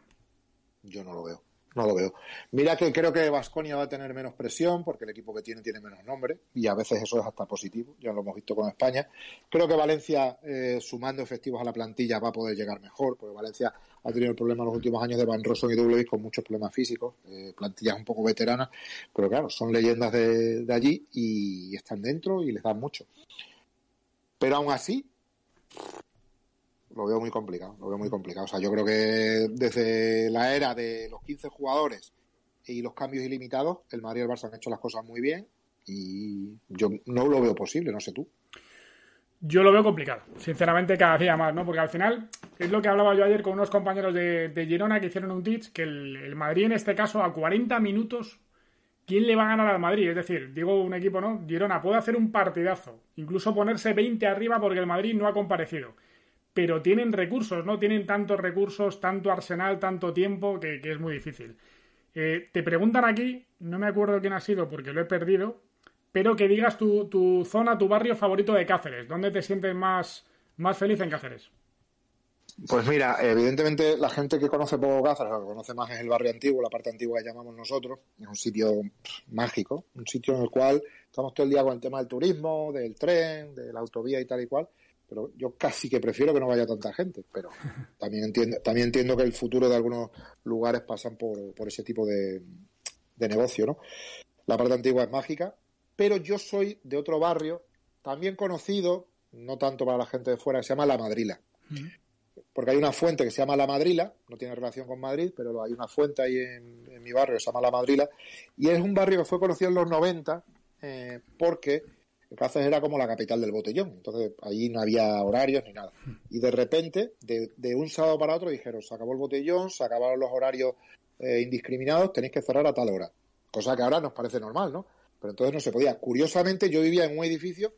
Yo no lo veo. No lo veo. Mira que creo que Vasconia va a tener menos presión porque el equipo que tiene tiene menos nombre y a veces eso es hasta positivo. Ya lo hemos visto con España. Creo que Valencia, eh, sumando efectivos a la plantilla, va a poder llegar mejor porque Valencia ha tenido el problema en los últimos años de Van Rossum y W con muchos problemas físicos, eh, plantillas un poco veteranas, pero claro, son leyendas de, de allí y están dentro y les dan mucho. Pero aún así, lo veo muy complicado, lo veo muy complicado. O sea, yo creo que desde la era de los 15 jugadores y los cambios ilimitados, el Madrid y el Barça han hecho las cosas muy bien y yo no lo veo posible, no sé tú. Yo lo veo complicado, sinceramente cada día más, ¿no? Porque al final es lo que hablaba yo ayer con unos compañeros de, Girona que hicieron un teach, que el, el, Madrid en este caso a 40 minutos, ¿quién le va a ganar al Madrid? Es decir, digo un equipo, ¿no? Girona puede hacer un partidazo, incluso ponerse 20 arriba porque el Madrid no ha comparecido pero tienen recursos, ¿no? Tienen tantos recursos, tanto arsenal, tanto tiempo, que, es muy difícil. Eh, te preguntan aquí, no me acuerdo quién ha sido porque lo he perdido, pero que digas tu, tu zona, tu barrio favorito de Cáceres. ¿Dónde te sientes más, más feliz en Cáceres? Pues mira, evidentemente la gente que conoce poco Cáceres, lo que conoce más es el barrio antiguo, la parte antigua que llamamos nosotros. Es un sitio mágico, un sitio en el cual estamos todo el día con el tema del turismo, del tren, de la autovía y tal y cual pero yo casi que prefiero que no vaya tanta gente, pero [laughs] también entiendo, también entiendo que el futuro de algunos lugares pasan por, por ese tipo de, de negocio, ¿no? La parte antigua es mágica, pero yo soy de otro barrio, también conocido, no tanto para la gente de fuera, que se llama La Madrila. porque hay una fuente que se llama La Madrila, no tiene relación con Madrid, pero hay una fuente ahí en, mi barrio que se llama La Madrila, y es un barrio que fue conocido en los 90 eh, porque Cáceres era como la capital del botellón, entonces allí no había horarios ni nada. Y de repente, de, un sábado para otro, dijeron, se acabó el botellón, se acabaron los horarios eh, indiscriminados, tenéis que cerrar a tal hora. Cosa que ahora nos parece normal, ¿no? Pero entonces no se podía. Curiosamente, yo vivía en un edificio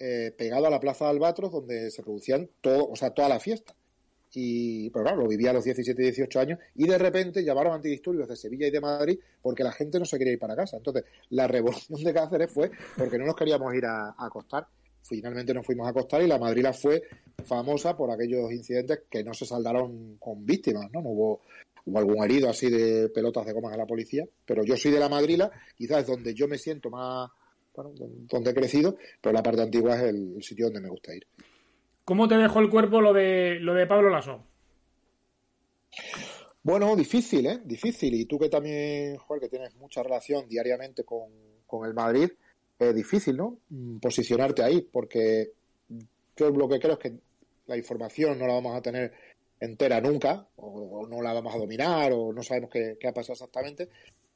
eh, pegado a la Plaza de Albatros, donde se producían todo, o sea, toda la fiesta. Y, pero claro, lo vivía a los 17 y 18 años y de repente llamaron antidisturbios de Sevilla y de Madrid porque la gente no se quería ir para casa. Entonces, la revolución de Cáceres fue porque no nos queríamos ir a, acostar. Finalmente nos fuimos a acostar y la Madrid fue famosa por aquellos incidentes que no se saldaron con víctimas, ¿no? No hubo, algún herido así de pelotas de goma a la policía, pero yo soy de la Madrila, quizás es donde yo me siento más, bueno, donde he crecido, pero la parte antigua es el sitio donde me gusta ir. ¿Cómo te dejó el cuerpo lo de, lo de Pablo Lasso? Bueno, difícil, ¿eh? Difícil. Y tú que también, Joder, que tienes mucha relación diariamente con, el Madrid, es difícil, ¿no? Mm, posicionarte ahí, porque yo lo que creo es que la información no la vamos a tener entera nunca, o, no la vamos a dominar, o no sabemos qué, qué, ha pasado exactamente.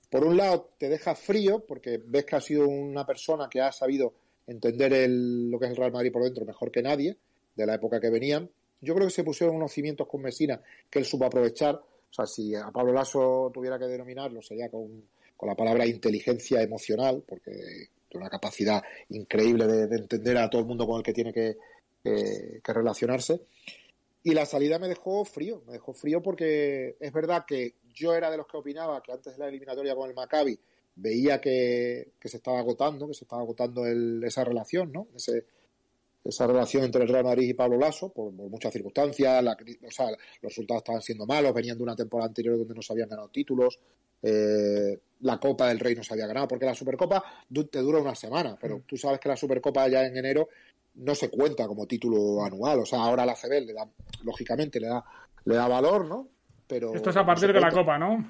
Por un lado, te deja frío, porque ves que ha sido una persona que ha sabido entender el, lo que es el Real Madrid por dentro mejor que nadie, de la época que venían. Yo creo que se pusieron unos cimientos con Mesina que él supo aprovechar. O sea, si a Pablo Lasso tuviera que denominarlo, sería con, con la palabra inteligencia emocional, porque tiene una capacidad increíble de, entender a todo el mundo con el que tiene que, que relacionarse. Y la salida me dejó frío, me dejó frío porque es verdad que yo era de los que opinaba que antes de la eliminatoria con el Maccabi veía que, que se estaba agotando, que se estaba agotando el, esa relación, ¿no? Ese, esa relación entre el Real Madrid y Pablo Lasso, por, muchas circunstancias, la, o sea, los resultados estaban siendo malos, venían de una temporada anterior donde no se habían ganado títulos, eh, la Copa del Rey no se había ganado, porque la Supercopa te dura una semana, pero mm. tú sabes que la Supercopa ya en enero no se cuenta como título anual, o sea, ahora la CB le da, lógicamente le da, le da valor, ¿no? Pero Esto es a partir de la Copa, ¿no?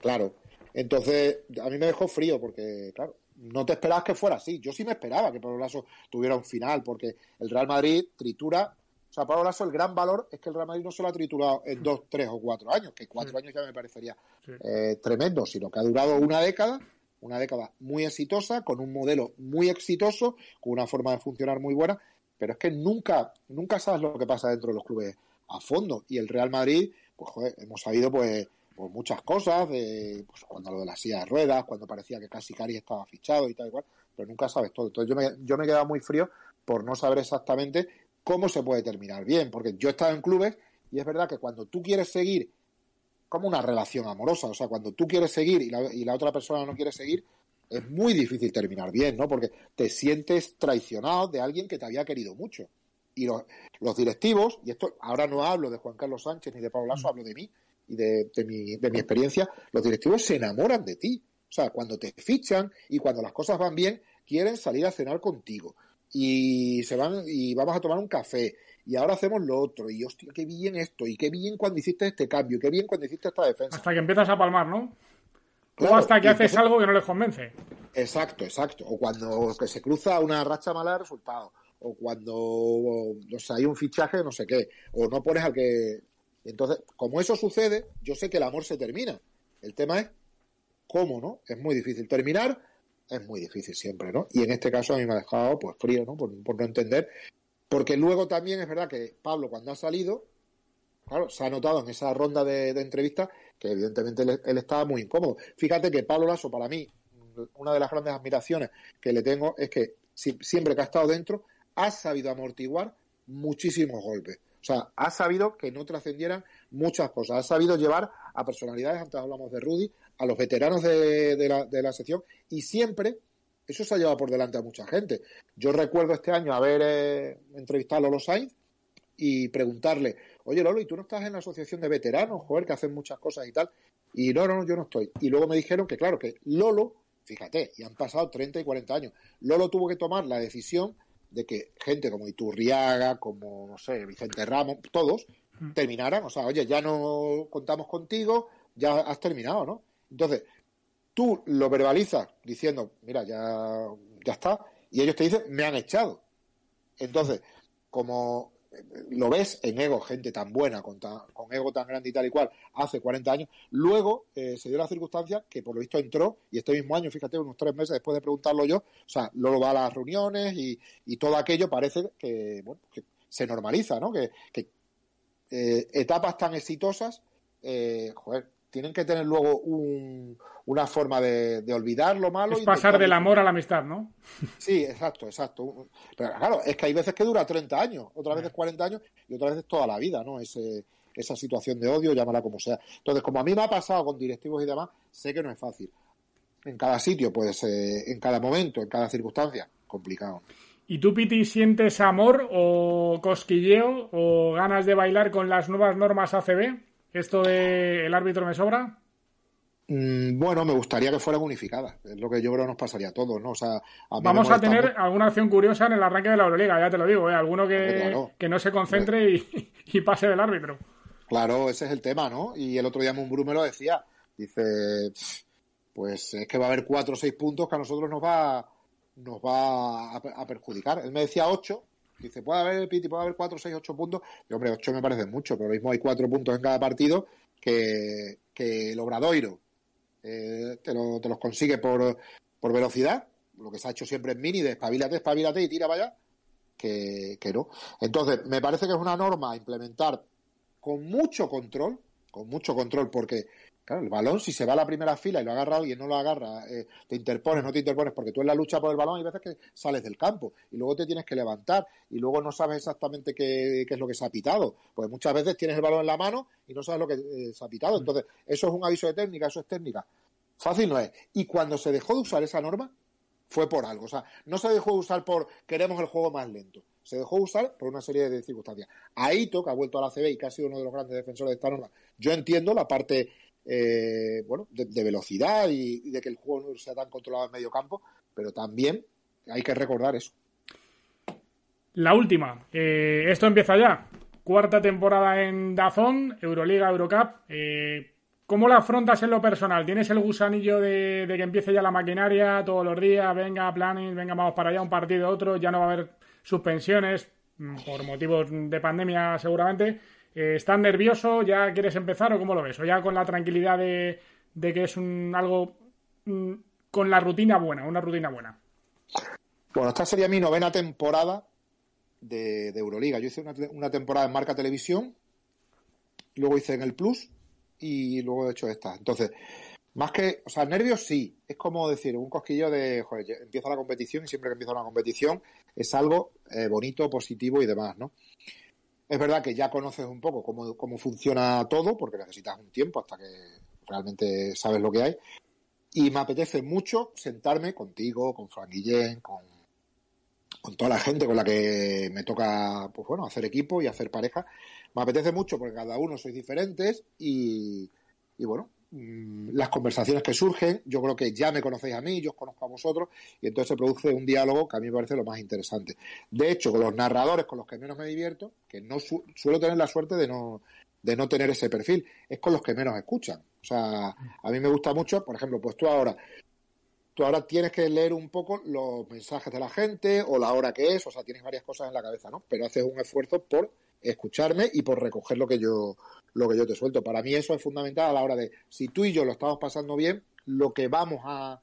Claro. Entonces, a mí me dejó frío porque, claro, no te esperabas que fuera así. Yo sí me esperaba que Pablo Lasso tuviera un final, porque el Real Madrid tritura. O sea, Pablo Lasso, el gran valor es que el Real Madrid no se lo ha triturado en dos, tres o cuatro años, que cuatro años ya me parecería eh, tremendo, sino que ha durado una década, una década muy exitosa, con un modelo muy exitoso, con una forma de funcionar muy buena, pero es que nunca, nunca sabes lo que pasa dentro de los clubes a fondo. Y el Real Madrid, pues joder, hemos sabido pues por muchas cosas, de, pues, cuando lo de la silla de ruedas, cuando parecía que casi Cari estaba fichado y tal y cual, pero nunca sabes todo. Entonces yo me, yo me he quedado muy frío por no saber exactamente cómo se puede terminar bien, porque yo he estado en clubes y es verdad que cuando tú quieres seguir como una relación amorosa, o sea, cuando tú quieres seguir y la, y la otra persona no quiere seguir, es muy difícil terminar bien, ¿no? Porque te sientes traicionado de alguien que te había querido mucho. Y los, los directivos, y esto ahora no hablo de Juan Carlos Sánchez ni de Pablo Lasso, mm. hablo de mí, y de, mi, de mi experiencia, los directivos se enamoran de ti. O sea, cuando te fichan y cuando las cosas van bien, quieren salir a cenar contigo. Y se van y vamos a tomar un café. Y ahora hacemos lo otro. Y hostia, qué bien esto. Y qué bien cuando hiciste este cambio. Qué bien cuando hiciste esta defensa. Hasta que empiezas a palmar, ¿no? o hasta que haces algo que no les convence. Exacto, exacto. O cuando se cruza una racha mala de resultado. O cuando hay un fichaje, no sé qué. O no pones al que entonces, como eso sucede, yo sé que el amor se termina. El tema es cómo, ¿no? Es muy difícil. Terminar es muy difícil siempre, ¿no? Y en este caso a mí me ha dejado pues frío, ¿no? Por, no entender. Porque luego también es verdad que Pablo cuando ha salido, claro, se ha notado en esa ronda de, entrevistas que evidentemente él, estaba muy incómodo. Fíjate que Pablo Lasso, para mí, una de las grandes admiraciones que le tengo es que siempre que ha estado dentro, ha sabido amortiguar muchísimos golpes. O sea, ha sabido que no trascendieran muchas cosas. Ha sabido llevar a personalidades, antes hablamos de Rudy, a los veteranos de, la, de la sección y siempre eso se ha llevado por delante a mucha gente. Yo recuerdo este año haber eh, entrevistado a Lolo Sainz y preguntarle, oye Lolo, ¿y tú no estás en la asociación de veteranos, joder, que hacen muchas cosas y tal? Y no, no, yo no estoy. Y luego me dijeron que, claro, que Lolo, fíjate, y han pasado 30 y 40 años, Lolo tuvo que tomar la decisión de que gente como Iturriaga, como, no sé, Vicente Ramos, todos, terminaran, o sea, oye, ya no contamos contigo, ya has terminado, ¿no? Entonces, tú lo verbalizas diciendo, mira, ya, ya está, y ellos te dicen, me han echado. Entonces, como lo ves en ego, gente tan buena, con, con ego tan grande y tal y cual, hace 40 años. Luego eh, se dio la circunstancia que por lo visto entró, y este mismo año, fíjate, unos tres meses después de preguntarlo yo, o sea, luego va a las reuniones y, y todo aquello parece que, bueno, que se normaliza, ¿no? Que, que eh, etapas tan exitosas, eh, joder, tienen que tener luego un, una forma de, olvidar lo malo. Es pasar del amor a la amistad, ¿no? [laughs] Sí, exacto, exacto. Pero claro, es que hay veces que dura 30 años, otras veces 40 años y otras veces toda la vida, ¿no? Ese, esa situación de odio, llámala como sea. Entonces, como a mí me ha pasado con directivos y demás, sé que no es fácil. En cada sitio puede ser, en cada momento, en cada circunstancia, complicado. ¿Y tú, Piti, sientes amor o cosquilleo o ganas de bailar con las nuevas normas ACB? ¿Esto de el árbitro me sobra? Mm, bueno, me gustaría que fueran unificadas. Es lo que yo creo nos pasaría a todos, ¿no? O sea, Vamos a tener alguna acción curiosa en el arranque de la Euroliga, ya te lo digo, ¿eh? Alguno que, que no se concentre [laughs] y, pase del árbitro. Claro, ese es el tema, ¿no? Y el otro día Mumbrú me lo decía. Dice, pues es que va a haber cuatro o seis puntos que a nosotros nos va, nos va a, perjudicar. Él me decía ocho, Dice, puede haber, Piti, puede haber 4, 6, 8 puntos. Y hombre, 8 me parece mucho, pero lo mismo hay 4 puntos en cada partido que, que el Obradoiro eh, te, lo, te, los consigue por, por velocidad, lo que se ha hecho siempre en mini, de espabilate, espabilate y tira para allá, que, que no. Entonces, me parece que es una norma a implementar con mucho control, con mucho control, porque Claro, el balón, si se va a la primera fila y lo agarra alguien, no lo agarra, eh, te interpones, no te interpones, porque tú en la lucha por el balón hay veces que sales del campo y luego te tienes que levantar y luego no sabes exactamente qué, es lo que se ha pitado. Pues muchas veces tienes el balón en la mano y no sabes lo que eh, se ha pitado. Entonces, eso es un aviso de técnica, eso es técnica. Fácil no es. Y cuando se dejó de usar esa norma, fue por algo. O sea, no se dejó de usar por queremos el juego más lento. Se dejó de usar por una serie de circunstancias. Aito, que ha vuelto a la CB y que ha sido uno de los grandes defensores de esta norma, yo entiendo la parte eh, bueno, de, velocidad y, de que el juego no sea tan controlado en medio campo, pero también hay que recordar eso. La última, eh, esto empieza ya. Cuarta temporada en Dazón, Euroliga, Eurocup. Eh, ¿Cómo la afrontas en lo personal? ¿Tienes el gusanillo de, que empiece ya la maquinaria todos los días? Venga, planning, venga, vamos para allá, un partido, otro. Ya no va a haber suspensiones mm, por motivos de pandemia, seguramente. Eh, ¿Estás nervioso? ¿Ya quieres empezar o cómo lo ves? ¿O ya con la tranquilidad de, que es un algo mm, con la rutina buena, una rutina buena? Bueno, esta sería mi novena temporada de, Euroliga. Yo hice una, temporada en Marca Televisión, luego hice en el Plus y luego he hecho esta. Entonces, más que, o sea, nervios sí, es como decir, un cosquillo de, joder, empieza la competición y siempre que empieza una competición es algo eh, bonito, positivo y demás, ¿no? Es verdad que ya conoces un poco cómo, cómo funciona todo, porque necesitas un tiempo hasta que realmente sabes lo que hay. Y me apetece mucho sentarme contigo, con Frank Guillén, con, con toda la gente con la que me toca, pues bueno, hacer equipo y hacer pareja. Me apetece mucho porque cada uno sois diferentes y, y bueno, las conversaciones que surgen, yo creo que ya me conocéis a mí, yo os conozco a vosotros, y entonces se produce un diálogo que a mí me parece lo más interesante. De hecho, con los narradores con los que menos me divierto, que no suelo tener la suerte de no, de no tener ese perfil, es con los que menos escuchan. O sea, a mí me gusta mucho, por ejemplo, pues tú ahora, tú ahora tienes que leer un poco los mensajes de la gente o la hora que es, o sea, tienes varias cosas en la cabeza, ¿no? Pero haces un esfuerzo por escucharme y por recoger lo que yo lo que yo te suelto. Para mí eso es fundamental a la hora de si tú y yo lo estamos pasando bien, lo que vamos a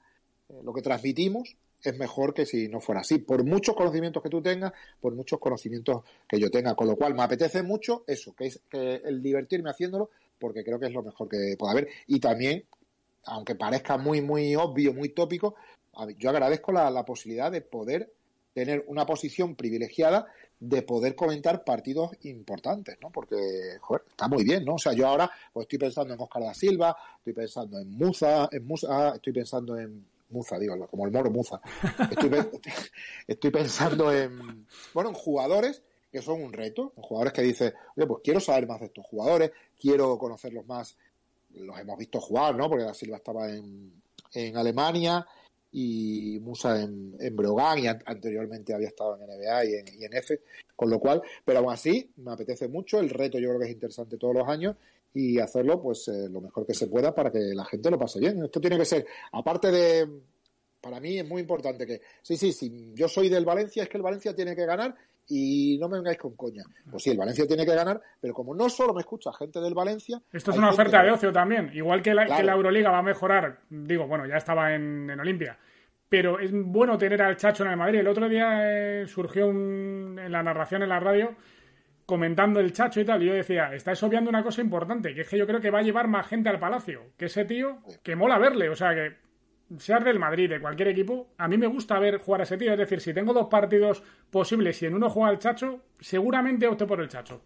eh, lo que transmitimos es mejor que si no fuera así. Por muchos conocimientos que tú tengas, por muchos conocimientos que yo tenga. Con lo cual me apetece mucho eso, que es que el divertirme haciéndolo, porque creo que es lo mejor que pueda haber. Y también, aunque parezca muy, muy obvio, muy tópico, yo agradezco la, la posibilidad de poder tener una posición privilegiada de poder comentar partidos importantes, ¿no? Porque, está muy bien, ¿no? O sea, yo ahora pues, estoy pensando en Oscar da Silva, estoy pensando en Muza, en Musa, estoy pensando en Muza, digo, como el moro Muza. [laughs] Estoy, pensando en, bueno, en jugadores que son un reto, en jugadores que dicen, oye, pues quiero saber más de estos jugadores, quiero conocerlos más, los hemos visto jugar, ¿no? Porque da Silva estaba en, en Alemania, y Musa en, en Brogan y anteriormente había estado en NBA y en, F, con lo cual, pero aún así me apetece mucho, el reto yo creo que es interesante todos los años y hacerlo pues eh, lo mejor que se pueda para que la gente lo pase bien. Esto tiene que ser, aparte de, para mí es muy importante que, sí, sí, sí, yo soy del Valencia, es que el Valencia tiene que ganar y no me vengáis con coña. Pues sí, el Valencia tiene que ganar, pero como no solo me escucha gente del Valencia... Esto es una oferta de ocio también, igual que la, que la, Euroliga va a mejorar, digo, bueno, ya estaba en, en, Olimpia, pero es bueno tener al Chacho en el Madrid. El otro día eh, surgió un, en la narración en la radio comentando el Chacho y tal, y yo decía, estáis obviando una cosa importante, que es que yo creo que va a llevar más gente al Palacio, que ese tío, que mola verle, o sea que sea del Madrid, de cualquier equipo, a mí me gusta ver jugar a ese tío. Es decir, si tengo dos partidos posibles y en uno juega el Chacho, seguramente opte por el Chacho.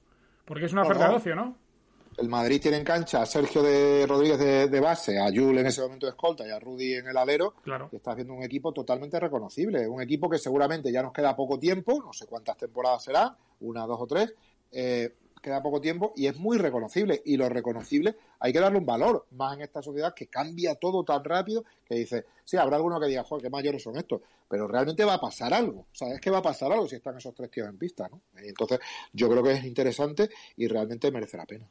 Porque es una oferta de ocio, ¿no? El Madrid tiene en cancha a Sergio de Rodríguez de, base, a Jul en ese momento de escolta y a Rudy en el alero. Claro. Y está haciendo un equipo totalmente reconocible. Un equipo que seguramente ya nos queda poco tiempo, no sé cuántas temporadas será, una, dos o tres. Eh, queda poco tiempo y es muy reconocible. Y lo reconocible hay que darle un valor, más en esta sociedad que cambia todo tan rápido que dice, sí, habrá alguno que diga, joder, qué mayores son estos, pero realmente va a pasar algo. O sea, es que va a pasar algo si están esos tres tíos en pista, ¿no? Entonces, yo creo que es interesante y realmente merece la pena.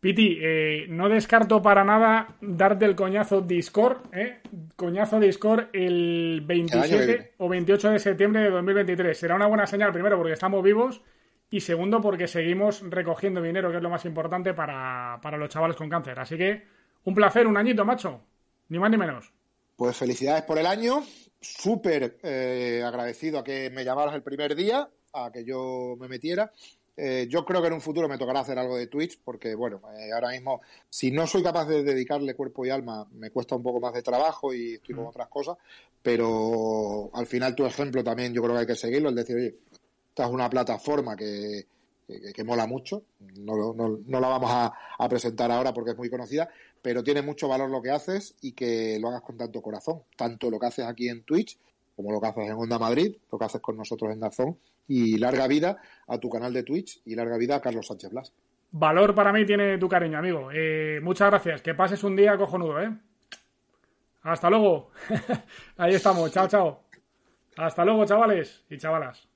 Piti, eh, no descarto para nada darte el coñazo Discord, ¿eh? Coñazo Discord el 27 o 28 de septiembre de 2023. Será una buena señal, primero, porque estamos vivos y segundo porque seguimos recogiendo dinero, que es lo más importante para, los chavales con cáncer. Así que un placer, un añito, macho, ni más ni menos. Pues felicidades por el año, súper eh, agradecido a que me llamaras el primer día, a que yo me metiera. Eh, yo creo que en un futuro me tocará hacer algo de Twitch, porque bueno, eh, ahora mismo, si no soy capaz de dedicarle cuerpo y alma, me cuesta un poco más de trabajo y estoy con mm. otras cosas, pero al final tu ejemplo también yo creo que hay que seguirlo, el decir, oye, esta es una plataforma que, que, mola mucho. No, no, no la vamos a, presentar ahora porque es muy conocida, pero tiene mucho valor lo que haces y que lo hagas con tanto corazón. Tanto lo que haces aquí en Twitch como lo que haces en Onda Madrid, lo que haces con nosotros en Dazón. Y larga vida a tu canal de Twitch y larga vida a Carlos Sánchez Blas. Valor para mí tiene tu cariño, amigo. Eh, muchas gracias. Que pases un día cojonudo, ¿eh? Hasta luego. [laughs] Ahí estamos. Chao, chao. Hasta luego, chavales y chavalas.